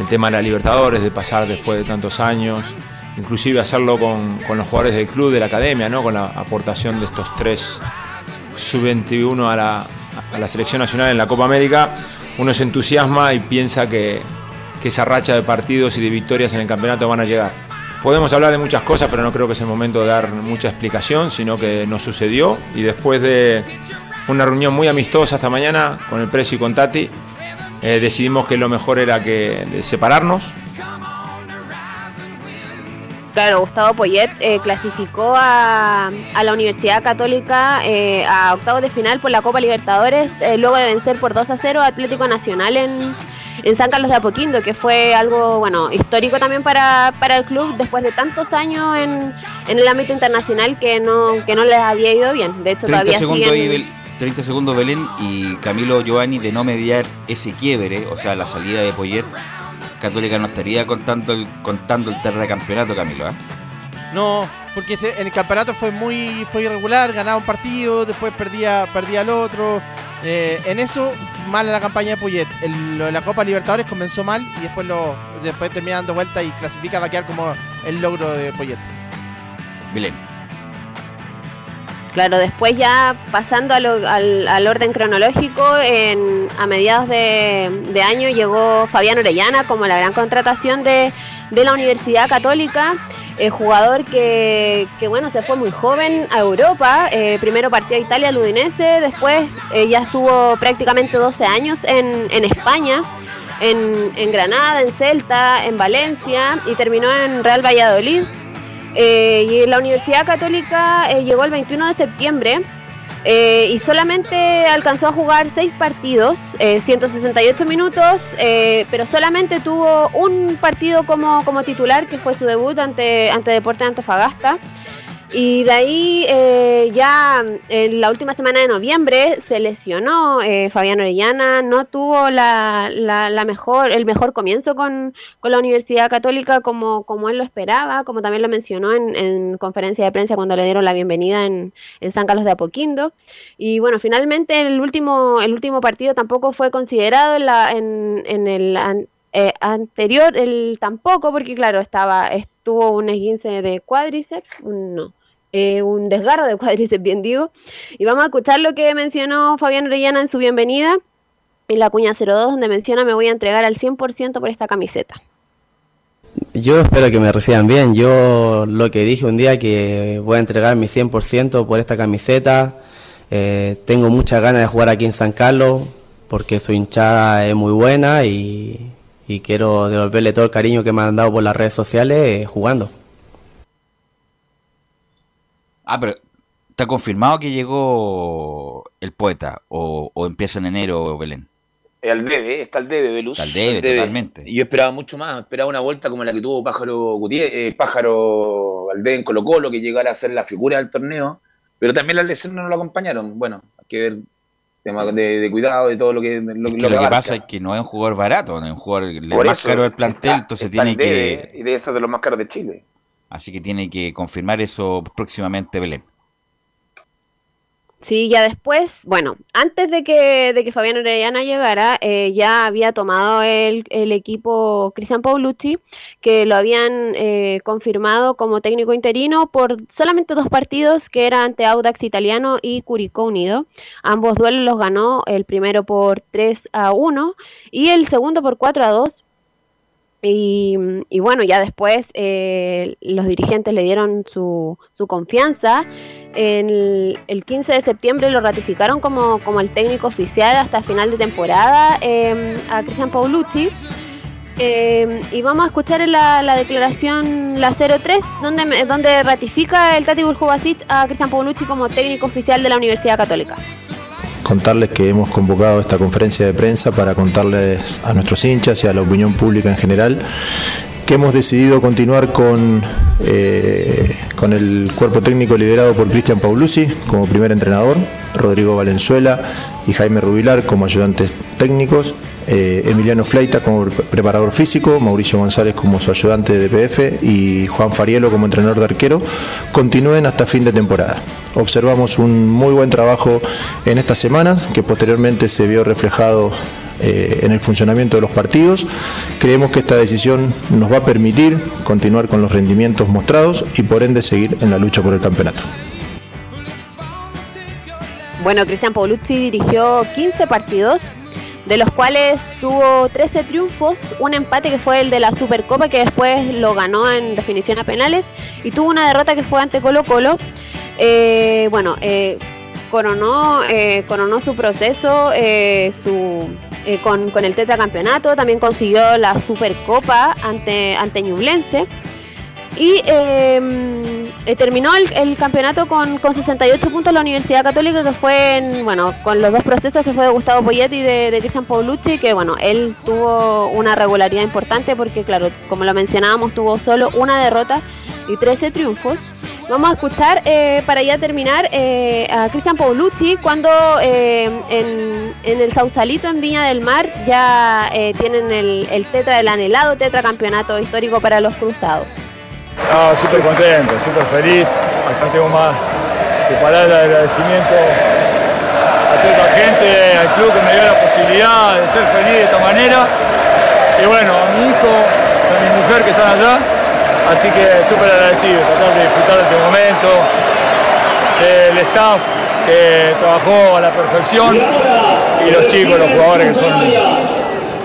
el tema de la Libertadores, de pasar después de tantos años, inclusive hacerlo con, los jugadores del club, de la academia, ¿no? con la aportación de estos tres sub-21 a la, a la selección nacional en la Copa América, uno se entusiasma y piensa que, que esa racha de partidos y de victorias en el campeonato van a llegar. Podemos hablar de muchas cosas, pero no creo que es el momento de dar mucha explicación, sino que nos sucedió y después de una reunión muy amistosa esta mañana con el Presi y con Tati, eh, decidimos que lo mejor era que separarnos. Claro, Gustavo Poyet eh, clasificó a, a la Universidad Católica eh, a octavos de final por la Copa Libertadores, eh, luego de vencer por 2 a 0 a Atlético Nacional en, en San Carlos de Apoquindo, que fue algo bueno histórico también para, para el club después de tantos años en, en el ámbito internacional que no, que no les había ido bien. De hecho, 30 todavía ahí, siguen... 30 segundos Belén y Camilo Giovanni de no mediar ese quiebre, o sea, la salida de Poyet, Católica no estaría contando el, contando el campeonato, Camilo. ¿ah? No, porque en el campeonato fue muy fue irregular, ganaba un partido, después perdía perdía el otro. Eh, en eso, mala la campaña de Poyet. El- lo de la Copa Libertadores comenzó mal y después lo después termina dando vuelta y clasifica va a quedar como el logro de Poyet. Belén. Claro, después ya pasando al, orden cronológico, a mediados de, año llegó Fabián Orellana como la gran contratación de, la Universidad Católica, eh, jugador que, bueno, se fue muy joven a Europa, eh, primero partió a Italia, al Udinese, después eh, ya estuvo prácticamente 12 años en, España. En Granada, en Celta, en Valencia y terminó en Real Valladolid. Eh, y la Universidad Católica eh, llegó el 21 de septiembre eh, y solamente alcanzó a jugar seis partidos, eh, 168 minutos, pero solamente tuvo un partido como, como titular, que fue su debut ante, ante Deportes de Antofagasta. Y de ahí eh, ya en la última semana de noviembre se lesionó eh, Fabián Orellana, no tuvo la, la- la mejor, el mejor comienzo con, con la Universidad Católica como, como él lo esperaba, como también lo mencionó en, en conferencia de prensa cuando le dieron la bienvenida en, en San Carlos de Apoquindo. Y bueno, finalmente el último, el último partido tampoco fue considerado en, la, en, en el eh, anterior, el tampoco, porque claro, estaba, estuvo un esguince de cuádriceps, no, eh, un desgarro de cuádriceps, bien digo. Y vamos a escuchar lo que mencionó Fabián Orellana en su bienvenida en la cuña 02, donde menciona me voy a entregar al 100% por esta camiseta. Yo espero que me reciban bien. Yo lo que dije un día que voy a entregar mi 100% por esta camiseta. Eh, tengo muchas ganas de jugar aquí en San Carlos porque su hinchada es muy buena y, quiero devolverle todo el cariño que me han dado por las redes sociales eh, jugando. Ah, pero ¿está confirmado que llegó el poeta o, o empieza en enero, Belén? Al debe, está al debe, Veluz. Está al debe, debe. totalmente. Y yo esperaba mucho más, esperaba una vuelta como la que tuvo Pájaro Gutiérrez, eh, Pájaro Valdés en Colo Colo, que llegara a ser la figura del torneo, pero también las lesiones no lo acompañaron. Bueno, hay que ver tema de, de cuidado, de todo lo que lo, Es lo que lo pasa es que no es un jugador barato, no es un jugador el más eso, caro del plantel, está- entonces está tiene que Y de esos de los más caros de Chile. Así que tiene que confirmar eso próximamente Belén. Sí, ya después, bueno, antes de que, de que Fabián Orellana llegara, eh, ya había tomado el, el equipo Cristian Paulucci, que lo habían eh, confirmado como técnico interino por solamente dos partidos, que era ante Audax Italiano y Curicó Unido. Ambos duelos los ganó, el primero por 3 a 1 y el segundo por 4 a 2. Y, y bueno, ya después eh, los dirigentes le dieron su, su confianza el, el 15 de septiembre lo ratificaron como, el técnico oficial hasta final de temporada eh, a Cristian Paulucci. Eh, y vamos a escuchar la, la declaración, la 03, donde, donde ratifica el Tati Buljubasic a Cristian Paulucci como técnico oficial de la Universidad Católica. Contarles que hemos convocado esta conferencia de prensa para contarles a nuestros hinchas y a la opinión pública en general que hemos decidido continuar con, eh, con el cuerpo técnico liderado por Cristian Paulucci como primer entrenador, Rodrigo Valenzuela y Jaime Rubilar como ayudantes técnicos, eh, Emiliano Fleita como pre- preparador físico, Mauricio González como su ayudante de DPF y Juan Farielo como entrenador de arquero, continúen hasta fin de temporada. Observamos un muy buen trabajo en estas semanas que posteriormente se vio reflejado eh, en el funcionamiento de los partidos. Creemos que esta decisión nos va a permitir continuar con los rendimientos mostrados y por ende seguir en la lucha por el campeonato. Bueno, Cristian Paulucci dirigió 15 partidos, de los cuales tuvo 13 triunfos, un empate que fue el de la Supercopa, que después lo ganó en definición a penales, y tuvo una derrota que fue ante Colo Colo. Eh, bueno, eh, coronó, eh, coronó su proceso su, con, con el tetracampeonato, también consiguió la Supercopa ante, ante Ñublense. Y eh, terminó el, campeonato con, con 68 puntos la Universidad Católica, que fue, en, bueno, con los dos procesos que fue de Gustavo Poyet y de, Cristian Paulucci, que bueno, él tuvo una regularidad importante porque, claro, como lo mencionábamos, tuvo solo una derrota y 13 triunfos. Vamos a escuchar, eh, para ya terminar, eh, a Cristian Paulucci cuando eh, en, el Sausalito, en Viña del Mar, ya tienen el, el tetra, el anhelado tetracampeonato histórico para los cruzados. No, súper contento, súper feliz. Así no más que palabras de agradecimiento a toda la gente, al club que me dio la posibilidad de ser feliz de esta manera. Y bueno, a mi hijo, a mi mujer que están allá. Así que súper agradecido, tratar de disfrutar de este momento. El staff que trabajó a la perfección y los chicos, los jugadores que son.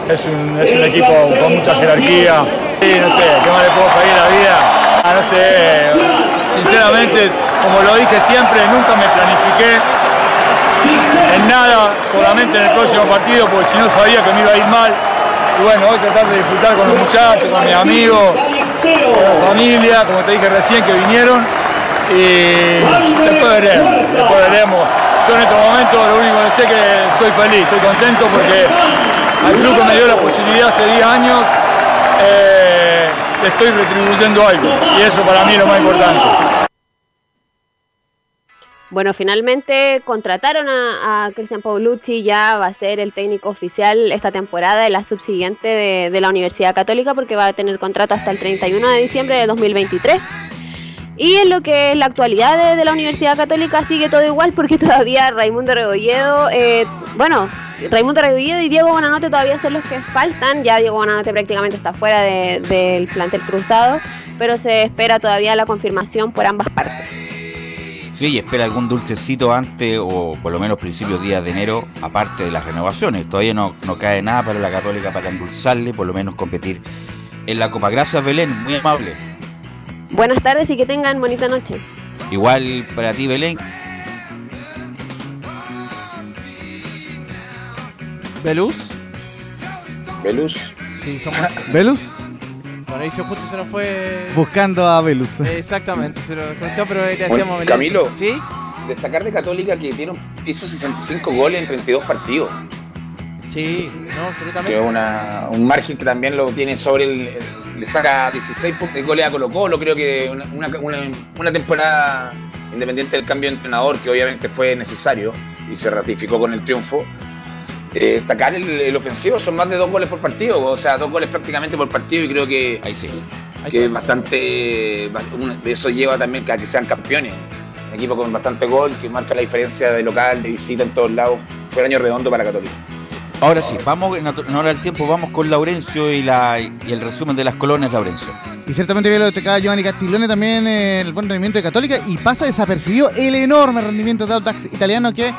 Es un, es un equipo con mucha jerarquía. Y no sé, ¿qué más le puedo pedir a la vida? Ah, no sé, sinceramente, como lo dije siempre, nunca me planifiqué en nada, solamente en el próximo partido, porque si no sabía que me iba a ir mal. Y bueno, hoy tratar de disfrutar con los muchachos, con mis amigos, con familia, como te dije recién, que vinieron. Y después veremos, después veremos. Yo en este momento lo único que sé es que soy feliz, estoy contento porque al club me dio la posibilidad hace 10 años, eh, estoy retribuyendo algo. Y eso para mí es lo más importante. Bueno, finalmente contrataron a, a Cristian Paulucci, ya va a ser el técnico oficial esta temporada de la subsiguiente de, de la Universidad Católica porque va a tener contrato hasta el 31 de diciembre de 2023. Y en lo que es la actualidad de, de la Universidad Católica sigue todo igual porque [laughs] todavía Raimundo Rebolledo, eh, bueno, Raimundo Rebolledo y Diego Bonanote todavía son los que faltan, ya Diego Bonanote prácticamente está fuera de- del plantel cruzado, pero se espera todavía la confirmación por ambas partes. Sí, y espera algún dulcecito antes o por lo menos principios días de enero, aparte de las renovaciones. Todavía no, no cae nada para la Católica para endulzarle, por lo menos competir en la Copa. Gracias, Belén, muy amable. Buenas tardes y que tengan bonita noche. Igual para ti, Belén. ¿Velus? Velus. Sí, somos. [laughs] ¿Velus? Bueno, ahí justo se nos fue. Buscando a Velus. [laughs] Exactamente, se lo contó, pero le Bueno, decíamos. Belén. Camilo, ¿Sí? destacar de Católica que tiene, un- hizo 65 goles en 32 partidos. Sí, no, Que absolutamente. es una, un margen que también lo tiene sobre el. el- le saca 16 puntos de goles a Colo Colo. Creo que una, una, una- una temporada independiente del cambio de entrenador, que obviamente fue necesario y se ratificó con el triunfo. Eh, destacar el, el ofensivo, son más de dos goles por partido, o sea, dos goles prácticamente por partido y creo que Ahí sí. que es bastante eso lleva también a que sean campeones un equipo con bastante gol que marca la diferencia de local de visita en todos lados fue el año redondo para Católica Ahora sí, vamos en hora del tiempo, vamos con Laurencio y, la, y el resumen de las colonias, Laurencio. Y ciertamente bien lo destacaba Giovanni Castiglione también eh, el buen rendimiento de Católica y pasa desapercibido el enorme rendimiento de Audax italiano que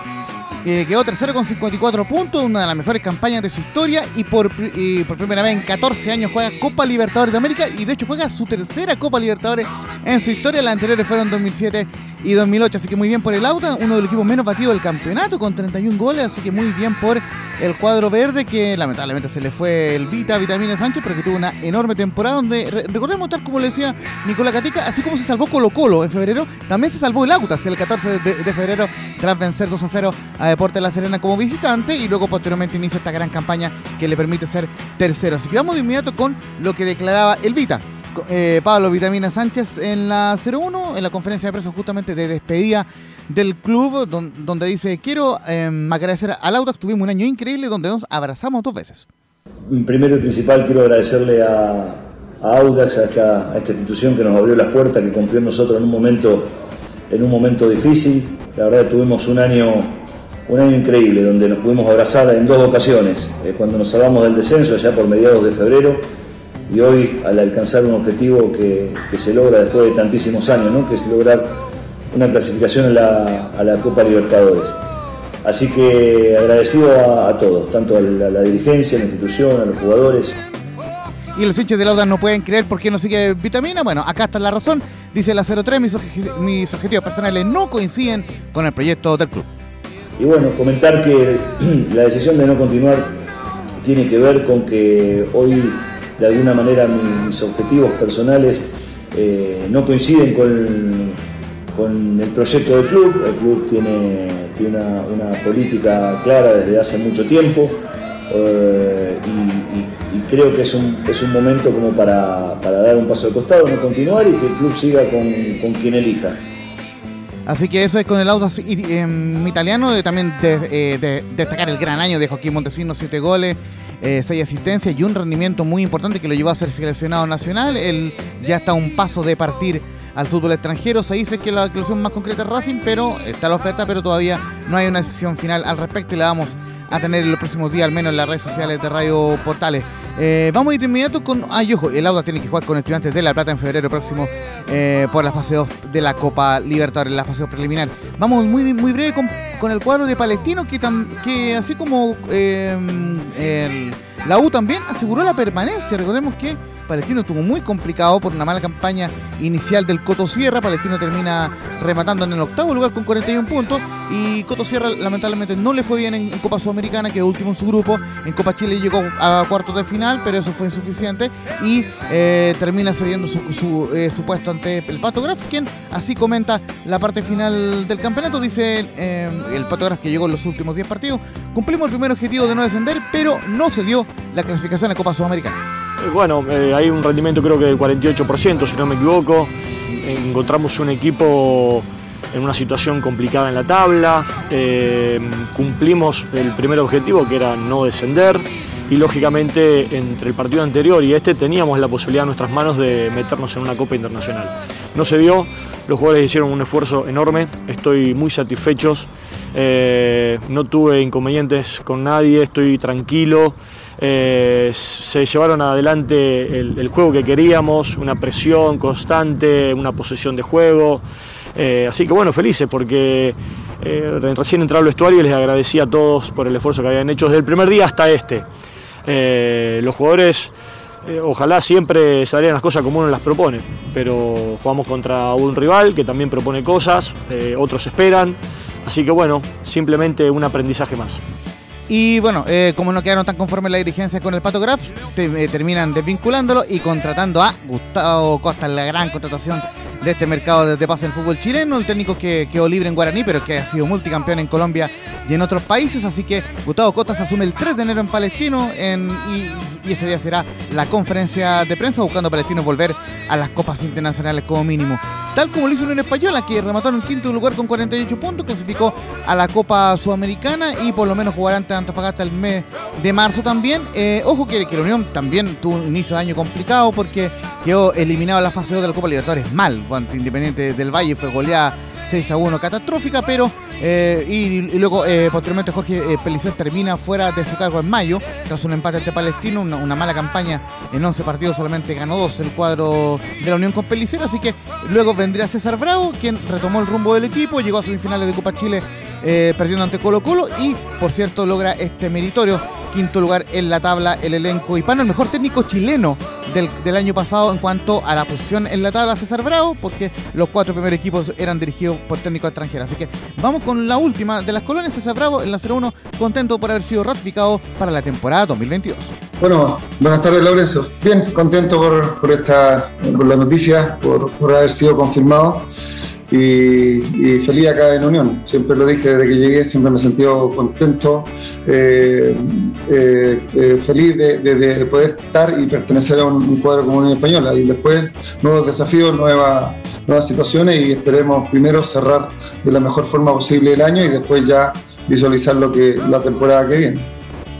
eh, quedó tercero con 54 puntos, una de las mejores campañas de su historia y por, y por primera vez en 14 años juega Copa Libertadores de América y de hecho juega su tercera Copa Libertadores en su historia. Las anteriores fueron 2007 y 2008, así que muy bien por el Auda, uno de los equipos menos batidos del campeonato con 31 goles, así que muy bien por el cuadro verde que lamentablemente se le fue el Vita, Vitamina Sánchez, pero que tuvo una enorme temporada donde, re- recordemos tal como le decía Nicolás Catica, así como se salvó Colo Colo en febrero, también se salvó el Autas el 14 de, de febrero tras vencer 2 a 0 a Deportes La Serena como visitante y luego posteriormente inicia esta gran campaña que le permite ser tercero. Así que vamos de inmediato con lo que declaraba el Vita. Eh, Pablo Vitamina Sánchez en la 01, en la conferencia de prensa justamente de despedida del club, don- donde dice, quiero eh, agradecer al Audax, tuvimos un año increíble donde nos abrazamos dos veces. Primero y principal quiero agradecerle a, Audax, a esta, institución que nos abrió las puertas, que confió en nosotros en un momento, en un momento difícil. La verdad tuvimos un año, un año increíble donde nos pudimos abrazar en dos ocasiones, eh, cuando nos salvamos del descenso allá por mediados de febrero y hoy al alcanzar un objetivo que, que se logra después de tantísimos años, ¿no? que es lograr una clasificación a la, a la Copa Libertadores. Así que agradecido a, a todos, tanto a la, a la dirigencia, a la institución, a los jugadores. Y los hinchas del Audax no pueden creer por qué no sigue Vitamina. Bueno, acá está la razón. Dice la 03, mis, mis objetivos personales no coinciden con el proyecto del club. Y bueno, comentar que [clears throat] la decisión de no continuar tiene que ver con que hoy de alguna manera mi- mis objetivos personales eh, no coinciden con, con el proyecto del club. El club tiene, tiene una, una política clara desde hace mucho tiempo eh, y, creo que es un, es un momento como para, para dar un paso al costado, no continuar y que el club siga con, con quien elija. Así que eso es con el i- em, italiano. Eh, también de- eh, de- destacar el gran año de Joaquín Montesinos, 7 goles, 6 asistencias y un rendimiento muy importante que lo llevó a ser seleccionado nacional. Él ya está a un paso de partir al fútbol extranjero. Se dice que la inclusión más concreta es Racing, pero está la oferta, pero todavía no hay una decisión final al respecto y la vamos a tener en los próximos días, al menos en las redes sociales de Radio Portales. Eh, vamos a ir inmediato con. Ah, y ojo, el Auda tiene que jugar con Estudiantes de La Plata en febrero próximo eh, por la fase 2 de la Copa Libertadores, la fase 2 preliminar. Vamos muy, muy breve con, el cuadro de Palestino, que, que así como eh, el- la U también aseguró la permanencia. Recordemos que Palestino estuvo muy complicado por una mala campaña inicial del Coto Sierra. Palestino termina rematando en el octavo lugar con 41 puntos. Y Coto Sierra lamentablemente no le fue bien en, Copa Sudamericana, quedó último en su grupo. En Copa Chile llegó a cuartos de final, pero eso fue insuficiente. Y eh, termina cediendo su, su, eh, su puesto ante el Pato Graf, quien así comenta la parte final del campeonato. Dice eh, el Pato Graf que llegó en los últimos 10 partidos. Cumplimos el primer objetivo de no descender, pero no se dio la clasificación a Copa Sudamericana. Bueno, eh, hay un rendimiento creo que del 48%, si no me equivoco. Encontramos un equipo en una situación complicada en la tabla. Eh, cumplimos el primer objetivo, que era no descender. Y lógicamente entre el partido anterior y este teníamos la posibilidad en nuestras manos de meternos en una Copa Internacional. No se dio, los jugadores hicieron un esfuerzo enorme, estoy muy satisfechos, eh, no tuve inconvenientes con nadie, estoy tranquilo. Eh, se llevaron adelante el, juego que queríamos, una presión constante, una posesión de juego. Eh, así que bueno, felices porque eh, recién entrado al vestuario y les agradecí a todos por el esfuerzo que habían hecho desde el primer día hasta este. Los jugadores ojalá siempre salieran las cosas como uno las propone, pero jugamos contra un rival que también propone cosas, otros esperan, así que bueno, simplemente un aprendizaje más. Y bueno, eh, como no quedaron tan conformes la dirigencia con el Pato Graf, eh, terminan desvinculándolo y contratando a Gustavo Costa, la gran contratación de este mercado de, de pase en el fútbol chileno, el técnico que quedó libre en Guaraní, pero que ha sido multicampeón en Colombia y en otros países, así que Gustavo Costa se asume el 3 de enero en Palestino y, ese día será la conferencia de prensa buscando a Palestino volver a las copas internacionales como mínimo. Tal como lo hizo Unión Española, que remató en el quinto lugar con 48 puntos, clasificó a la Copa Sudamericana y por lo menos jugará ante Antofagasta el mes de marzo también. Eh, ojo que, que la Unión también tuvo un inicio de año complicado porque quedó eliminado la fase 2 de la Copa Libertadores mal. Ante Independiente del Valle fue goleada 6 a 1 catastrófica, pero eh, y, luego eh, posteriormente Jorge eh, termina fuera de su cargo en mayo, tras un empate ante Palestino, una, una mala campaña en 11 partidos, solamente ganó 2 el cuadro de la Unión con Pellicer, así que luego vendría César Bravo, quien retomó el rumbo del equipo, llegó a semifinales de Copa Chile eh, perdiendo ante Colo Colo y por cierto logra este meritorio quinto lugar en la tabla el elenco hispano, el mejor técnico chileno del, del año pasado en cuanto a la posición en la tabla César Bravo, porque los cuatro primeros equipos eran dirigidos por técnicos extranjeros. Así que vamos con la última de las colonias, César Bravo en la 01, contento por haber sido ratificado para la temporada 2022. Bueno, buenas tardes, Lorenzo. Bien, contento por, por esta por la noticia, por, por haber sido confirmado y, feliz acá en Unión. Siempre lo dije desde que llegué, siempre me he sentido contento, eh, eh, eh, feliz de, de- de poder estar y pertenecer a un, cuadro como Unión Española. Y después, nuevos desafíos, nuevas, situaciones y esperemos primero cerrar de la mejor forma posible el año y después ya visualizar lo que la temporada que viene.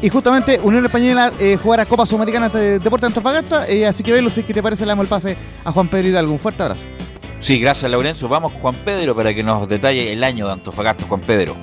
Y justamente Unión Española jugará Copa Sudamericana de Deporte Antofagasta, eh, así que Velo, si es que te parece, le damos el pase a Juan Pedro Hidalgo. Un fuerte abrazo. Sí, gracias Laurencio. Vamos Juan Pedro para que nos detalle el año de Antofagasta, Juan Pedro.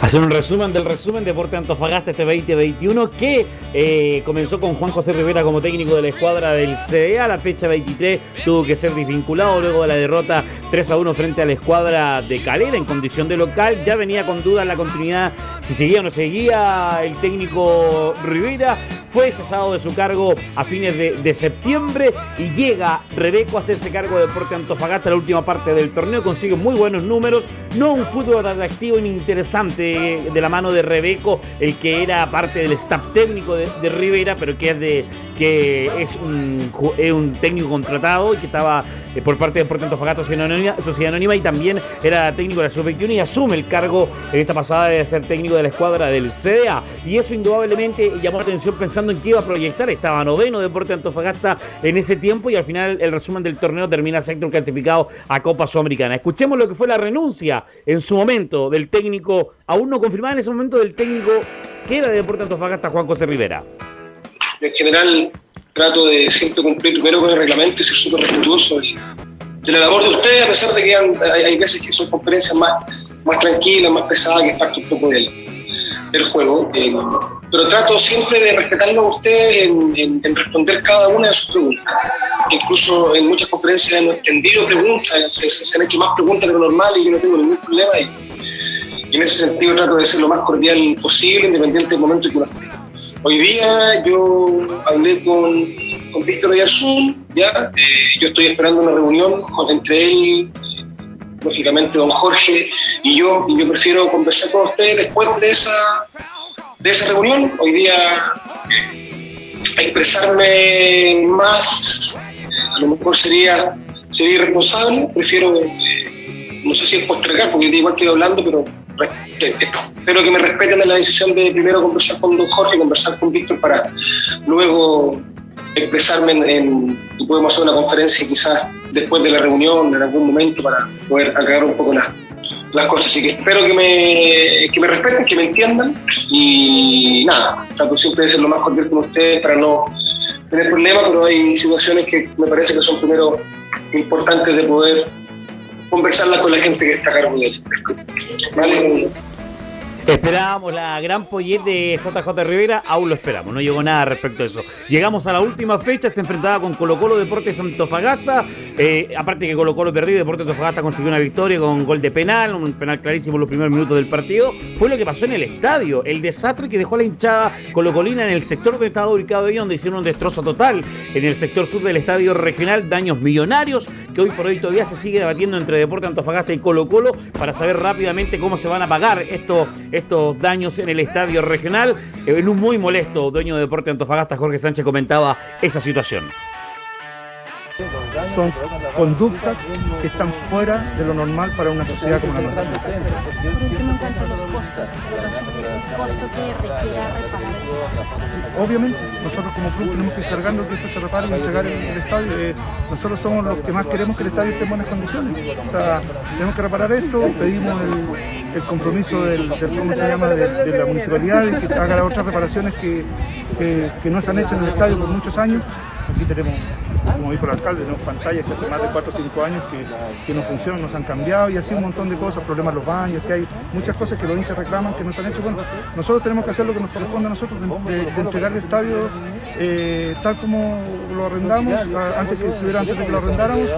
Hacer un resumen del resumen Deporte Antofagasta este 2021 que eh, comenzó con Juan José Rivera como técnico de la escuadra del CDA. La fecha 23 tuvo que ser desvinculado luego de la derrota 3 a 1 frente a la escuadra de Calera en condición de local. Ya venía con dudas la continuidad si seguía o no seguía el técnico Rivera. Fue cesado de su cargo a fines de, de septiembre y llega Rebeco a hacerse cargo de Deporte Antofagasta la última parte del torneo. Consigue muy buenos números. No un fútbol atractivo ni interesante de la mano de Rebeco, el que era parte del staff técnico de, de Rivera, pero que es de que es un, es un técnico contratado y que estaba eh, por parte de Deporte Antofagasta Sociedad Anónima, Sociedad Anónima y también era técnico de la Sub-21 y asume el cargo en esta pasada de ser técnico de la escuadra del CDA. Y eso indudablemente llamó la atención pensando en qué iba a proyectar. Estaba noveno Deporte Antofagasta en ese tiempo y al final el resumen del torneo termina sector clasificado a Copa Sudamericana. Escuchemos lo que fue la renuncia en su momento del técnico, aún no confirmada en ese momento del técnico que era de Deporte Antofagasta, Juan José Rivera. En general, trato de siempre cumplir primero con el reglamento y ser súper respetuoso de, de la labor de ustedes, a pesar de que han- hay, veces que son conferencias más, más tranquilas, más pesadas, que es parte un poco del, del juego. Eh, pero trato siempre de respetarlo a ustedes en, responder cada una de sus preguntas. Incluso en muchas conferencias hemos extendido preguntas, se, han hecho más preguntas de lo normal y yo no tengo ningún problema. Y, y en ese sentido trato de ser lo más cordial posible, independiente del momento en que uno esté. Hoy día yo hablé con, con Víctor Oyarzún, ya, eh, yo estoy esperando una reunión entre él, lógicamente don Jorge y yo, y yo prefiero conversar con ustedes después de esa, de esa reunión. Hoy día eh, expresarme más, a lo mejor sería, sería irresponsable, prefiero, eh, no sé si es postergar, porque igual estoy hablando, pero espero que me respeten en la decisión de primero conversar con don Jorge, conversar con Víctor para luego expresarme en, podemos hacer una conferencia quizás después de la reunión en algún momento para poder aclarar un poco las, las cosas. Así que espero que me, que me respeten, que me entiendan y nada, trato siempre de ser lo más cordial con ustedes para no tener problemas, pero hay situaciones que me parece que son primero importantes de poder conversarlas con la gente que está a cargo de. Esperábamos la gran poller de JJ Rivera, aún lo esperamos, no llegó nada respecto a eso. Llegamos a la última fecha, se enfrentaba con Colo Colo Deportes Antofagasta, eh, aparte que Colo Colo perdió, Deportes Antofagasta consiguió una victoria con gol de penal, un penal clarísimo en los primeros minutos del partido. Fue lo que pasó en el estadio, el desastre que dejó la hinchada colocolina en el sector donde estaba ubicado ellos, donde hicieron un destrozo total en el sector sur del estadio regional, daños millonarios que hoy por hoy todavía se sigue debatiendo entre Deportes Antofagasta y Colo Colo para saber rápidamente cómo se van a pagar estos, estos daños en el estadio regional. En un muy molesto dueño de Deportes Antofagasta, Jorge Sánchez, comentaba esa situación. Son conductas que están fuera de lo normal para una sociedad como la nuestra. Por último, en cuanto a los costos, ¿podrá asumir un costo que requiera reparar el Obviamente, nosotros como club tenemos que encargarnos que esto se repare y entregar el, el estadio. Eh, nosotros somos los que más queremos que el estadio esté en buenas condiciones. O sea, tenemos que reparar esto, pedimos el, compromiso del, del- ¿cómo se llama? de, la municipalidad y que haga las otras reparaciones que, que- que no se han hecho en el estadio por muchos años. Aquí tenemos como dijo el alcalde, tenemos pantallas que hace más de 4 o 5 años que, no funcionan, nos han cambiado y así un montón de cosas, problemas los baños, que hay muchas cosas que los hinchas reclaman que nos han hecho. Bueno, nosotros tenemos que hacer lo que nos corresponde a nosotros, de, entregar el estadio eh, tal como lo arrendamos, a- antes que estuviera antes de que lo arrendáramos,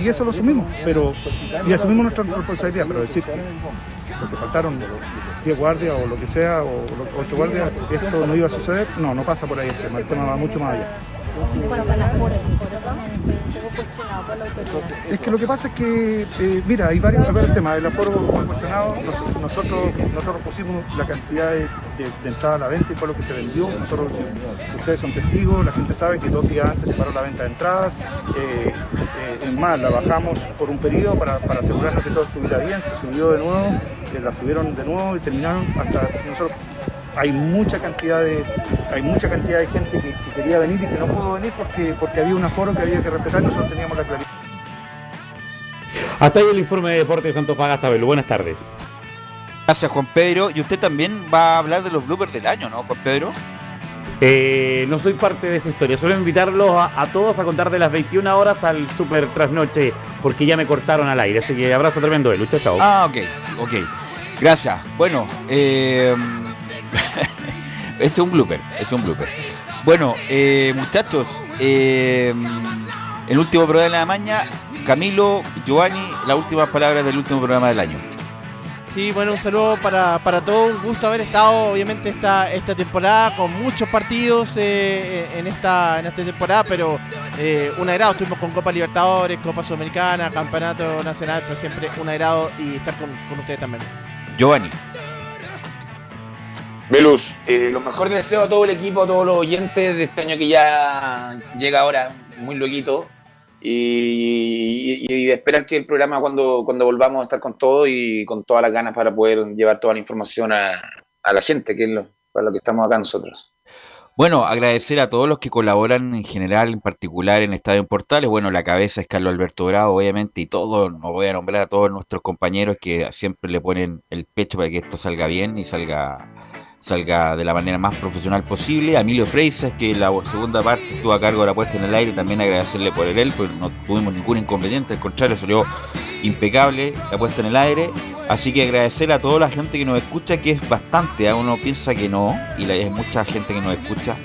y, eso lo asumimos, pero y asumimos nuestra responsabilidad, pero decir que porque faltaron 10 guardias o lo que sea, o 8 guardias, esto no iba a suceder, no, no pasa por ahí el tema, el tema va mucho más allá. Cuestionado por la autoridad. Es que lo que pasa es que, eh, mira, hay varios, temas. El aforo fue cuestionado. Nos- nosotros, nosotros pusimos la cantidad de, de- entrada a la venta y fue lo que se vendió. Nosotros, ustedes son testigos, la gente sabe que dos días antes se paró la venta de entradas. Eh, eh, es más, la bajamos por un periodo para, asegurarnos que todo estuviera bien. Se subió de nuevo, eh, la subieron de nuevo y terminaron hasta nosotros. Hay mucha cantidad de hay mucha cantidad de gente que, que quería venir y que no pudo venir porque, porque había un aforo que había que respetar y nosotros teníamos la claridad. Hasta ahí el informe de Deportes de Santos Fagasta, Belu. Buenas tardes. Gracias, Juan Pedro. Y usted también va a hablar de los bloopers del año, ¿no, Juan Pedro? Eh, no soy parte de esa historia, solo invitarlos a, a todos a contar de las 21 horas al Super Trasnoche, porque ya me cortaron al aire. Así que abrazo tremendo de Lucho, chao. Ah, ok, ok. Gracias. Bueno, eh, [laughs] es un blooper, es un blooper. Bueno, eh, muchachos, eh, el último programa de la mañana, Camilo, Giovanni, las últimas palabras del último programa del año. Sí, bueno, un saludo para, para todos. Un gusto haber estado, obviamente, esta, esta temporada con muchos partidos eh, en, esta, en esta temporada, pero eh, un agrado. Estuvimos con Copa Libertadores, Copa Sudamericana, Campeonato Nacional, pero siempre un agrado y estar con, con ustedes también. Giovanni. Velus, eh, lo mejor deseo a todo el equipo, a todos los oyentes de este año que ya llega ahora, muy loquito. Y, y- y que el programa cuando, cuando volvamos a estar con todo y con todas las ganas para poder llevar toda la información a, a la gente, que es lo, para lo que estamos acá nosotros. Bueno, agradecer a todos los que colaboran en general, en particular en Estadio en Portales. Bueno, la cabeza es Carlos Alberto Bravo, obviamente, y todo, no voy a nombrar a todos nuestros compañeros que siempre le ponen el pecho para que esto salga bien y salga, salga de la manera más profesional posible. A Emilio Freisas, que la segunda parte estuvo a cargo de la puesta en el aire, también agradecerle por el él, pues no tuvimos ningún inconveniente, al contrario, salió impecable la puesta en el aire. Así que agradecer a toda la gente que nos escucha, que es bastante, ¿eh? uno piensa que no, y hay mucha gente que nos escucha,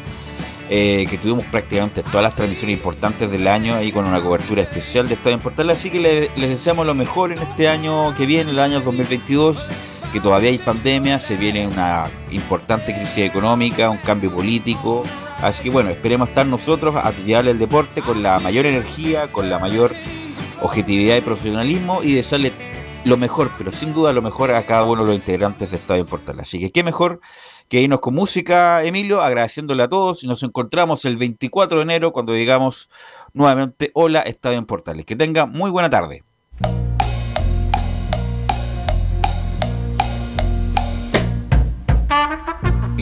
eh, que tuvimos prácticamente todas las transmisiones importantes del año ahí con una cobertura especial de Estadio en. Así que le- les deseamos lo mejor en este año que viene, el año 2022, que todavía hay pandemia, se viene una importante crisis económica, un cambio político. Así que bueno, esperemos estar nosotros a llevarle el deporte con la mayor energía, con la mayor objetividad y profesionalismo y desearle lo mejor, pero sin duda lo mejor a cada uno de los integrantes de Estadio Portal. Así que qué mejor que irnos con música, Emilio, agradeciéndole a todos y nos encontramos el 24 de enero cuando digamos nuevamente hola Estadio en Portales. Que tenga muy buena tarde.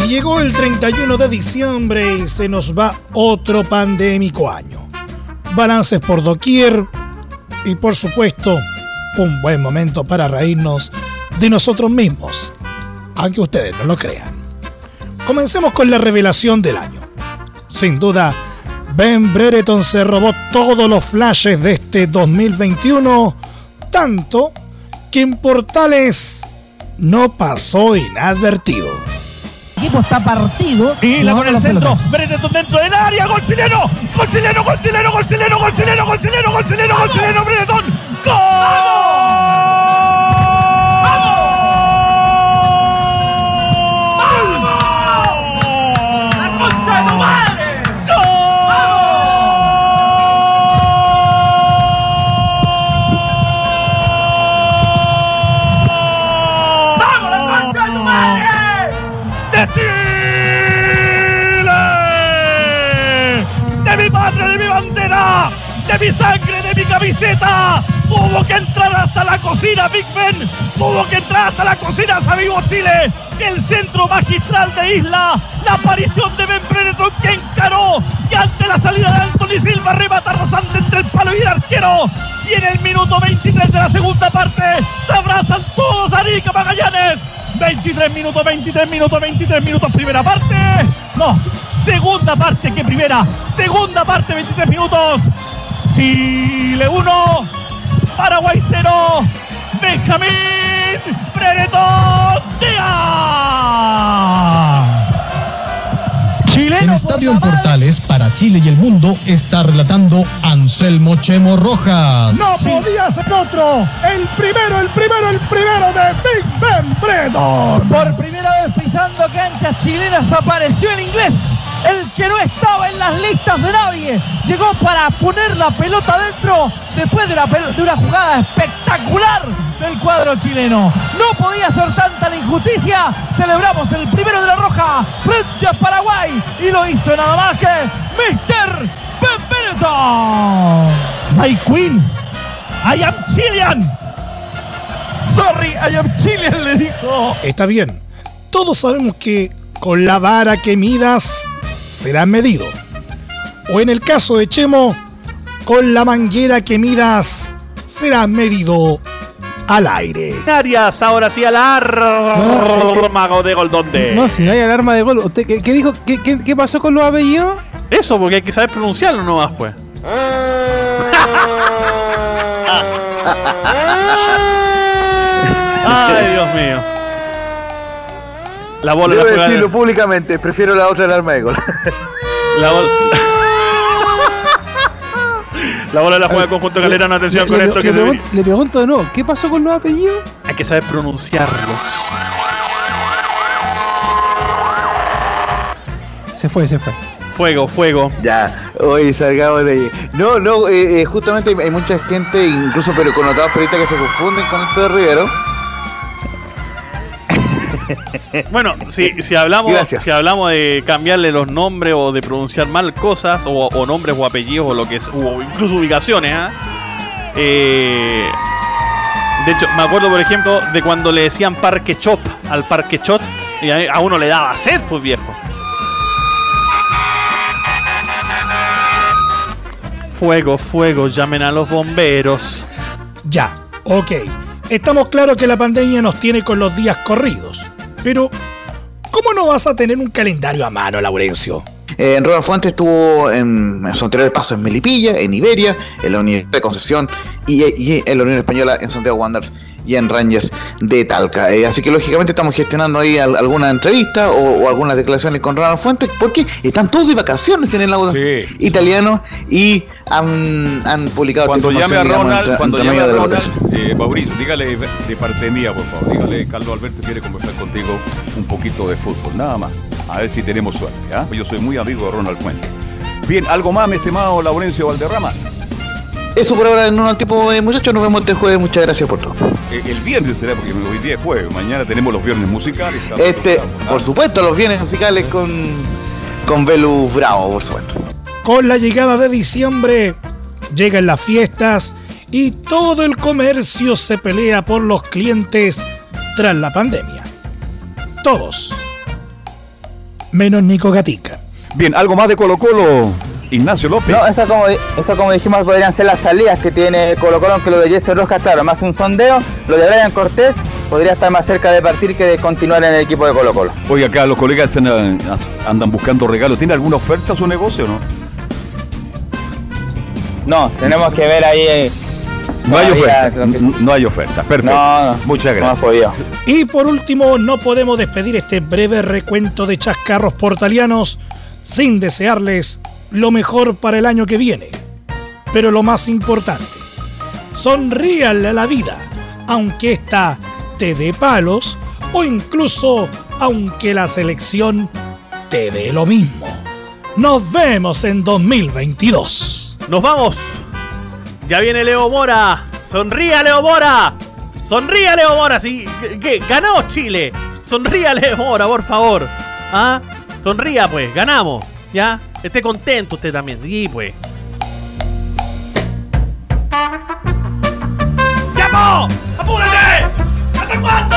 Llegó el 31 de diciembre y se nos va otro pandémico año. Balances por doquier y por supuesto un buen momento para reírnos de nosotros mismos, aunque ustedes no lo crean. Comencemos con la revelación del año. Sin duda, Ben Brereton se robó todos los flashes de este 2021, tanto que en Portales no pasó inadvertido equipo está partido. Y la con el centro. Benetton dentro del área. Gol chileno. Gol chileno, gol chileno, gol chileno, gol chileno, gol chileno, gol chileno, gol chileno, ¡Gol! Camiseta! ¡Tuvo que entrar hasta la cocina, Big Ben! ¡Tuvo que entrar hasta la cocina, Vivo Chile! El centro magistral de Isla, la aparición de Ben que encaró y ante la salida de Anthony Silva remata rasante entre el palo y el arquero. Y en el minuto 23 de la segunda parte se abrazan todos Arica Magallanes. 23 minutos, 23 minutos, 23 minutos, primera parte. No, Segunda parte que primera. Segunda parte, 23 minutos. Chile 1. Paraguay 0. Benjamín Brereton Díaz. En Estadio en Portales para Chile y el mundo está relatando Anselmo Chemo Rojas. No podía ser otro. El primero, el primero, el primero de Big Ben Brereton. Por primera vez pisando canchas chilenas apareció el inglés, el que no estaba en las listas de nadie. Llegó para poner la pelota dentro después de una, pel- de una jugada espectacular del cuadro chileno. No podía ser tanta la injusticia. Celebramos el primero de la roja frente a Paraguay y lo hizo nada más que Mr. Benvenuto. My Queen. I am Chilean. Sorry, I am Chilean, le dijo. Está bien. Todos sabemos que con la vara que midas será medido. O en el caso de Chemo, con la manguera que midas será medido al aire. Arias, ahora sí alarma de Goldonde. No, si no hay alarma de gol. ¿Usted qué, qué dijo? ¿Qué, qué, qué pasó con los apellidos? Eso, porque hay que saber pronunciarlo nomás, pues. [laughs] Ay, Dios mío. La bola Debo la juega- decirlo públicamente, prefiero la otra alarma de gol. [laughs] [laughs] La bola. La bola la juega el conjunto Calderano. Atención con le, esto que le se pregun- le pregunto de nuevo, ¿qué pasó con los apellidos? Hay que saber pronunciarlos. Se fue, se fue. Fuego, fuego. Ya, hoy salgamos de ahí. No, no, eh, eh, justamente hay, hay mucha gente, incluso pero connotados periodistas que se confunden con esto de Rivero. [laughs] Bueno, si, si hablamos Gracias. si hablamos de cambiarle los nombres o de pronunciar mal cosas o, o nombres o apellidos o lo que es o incluso ubicaciones, ¿ah? Eh, de hecho, me acuerdo por ejemplo de cuando le decían Parque Chop al Parque Chot y a, a uno le daba sed, pues viejo. Fuego, fuego, llamen a los bomberos. Ya, ok. Estamos claros que la pandemia nos tiene con los días corridos. Pero, ¿cómo no vas a tener un calendario a mano, Laurencio? Eh, en Ronald Fuentes estuvo en, en su anterior paso en Melipilla, en Iberia, en la Universidad de Concepción y, y en la Unión Española en Santiago Wanderers y en Rangers de Talca. Eh, así que lógicamente estamos gestionando ahí al- alguna entrevista o, o algunas declaraciones con Ronald Fuentes porque están todos de vacaciones en el lado italiano y han, han publicado Cuando llame a digamos, Ronald, cuando llame a Ronald, eh, Mauricio, dígale de parte mía, por favor. Dígale, Carlos Alberto quiere conversar contigo un poquito de fútbol, nada más. A ver si tenemos suerte. ¿ah? Yo soy muy amigo de Ronald Fuentes. Bien, ¿algo más, mi estimado Laurencio Valderrama? Eso por ahora en un tipo de muchachos, nos vemos este jueves, muchas gracias por todo. Eh, el viernes será, porque hoy día es jueves. Mañana tenemos los viernes musicales. Este, por supuesto, los bienes musicales con, con Velus Bravo, por supuesto. Con la llegada de diciembre, llegan las fiestas y todo el comercio se pelea por los clientes tras la pandemia. Todos. Menos Nico Gatica. Bien, ¿algo más de Colo Colo? Ignacio López. No, eso como, eso como dijimos podrían ser las salidas que tiene Colo Colo, aunque lo de Jesse Rojas, claro, más un sondeo. Lo de Brian Cortés podría estar más cerca de partir que de continuar en el equipo de Colo Colo. Oiga, acá los colegas andan, andan buscando regalos. ¿Tiene alguna oferta su negocio o no? No, tenemos que ver ahí. No hay oferta. que- No hay oferta. Perfecto. No, no. Muchas gracias. Y por último, no podemos despedir este breve recuento de chascarros portalianos sin desearles lo mejor para el año que viene. Pero lo más importante, sonríale a la vida, aunque esta te dé palos o incluso aunque la selección te dé lo mismo. Nos vemos en 2022. ¡Nos vamos! Ya viene Leo Mora. ¡Sonría, Leo Mora! ¡Sonría, Leo Mora! Sí, que ganó Chile. Sonría, Leo Mora, por favor. ¿Ah? Sonría, pues. Ganamos. ¿Ya? Esté contento usted también. Sí, pues. ¡Tiempo! ¡Apúrate! ¿Hasta cuándo?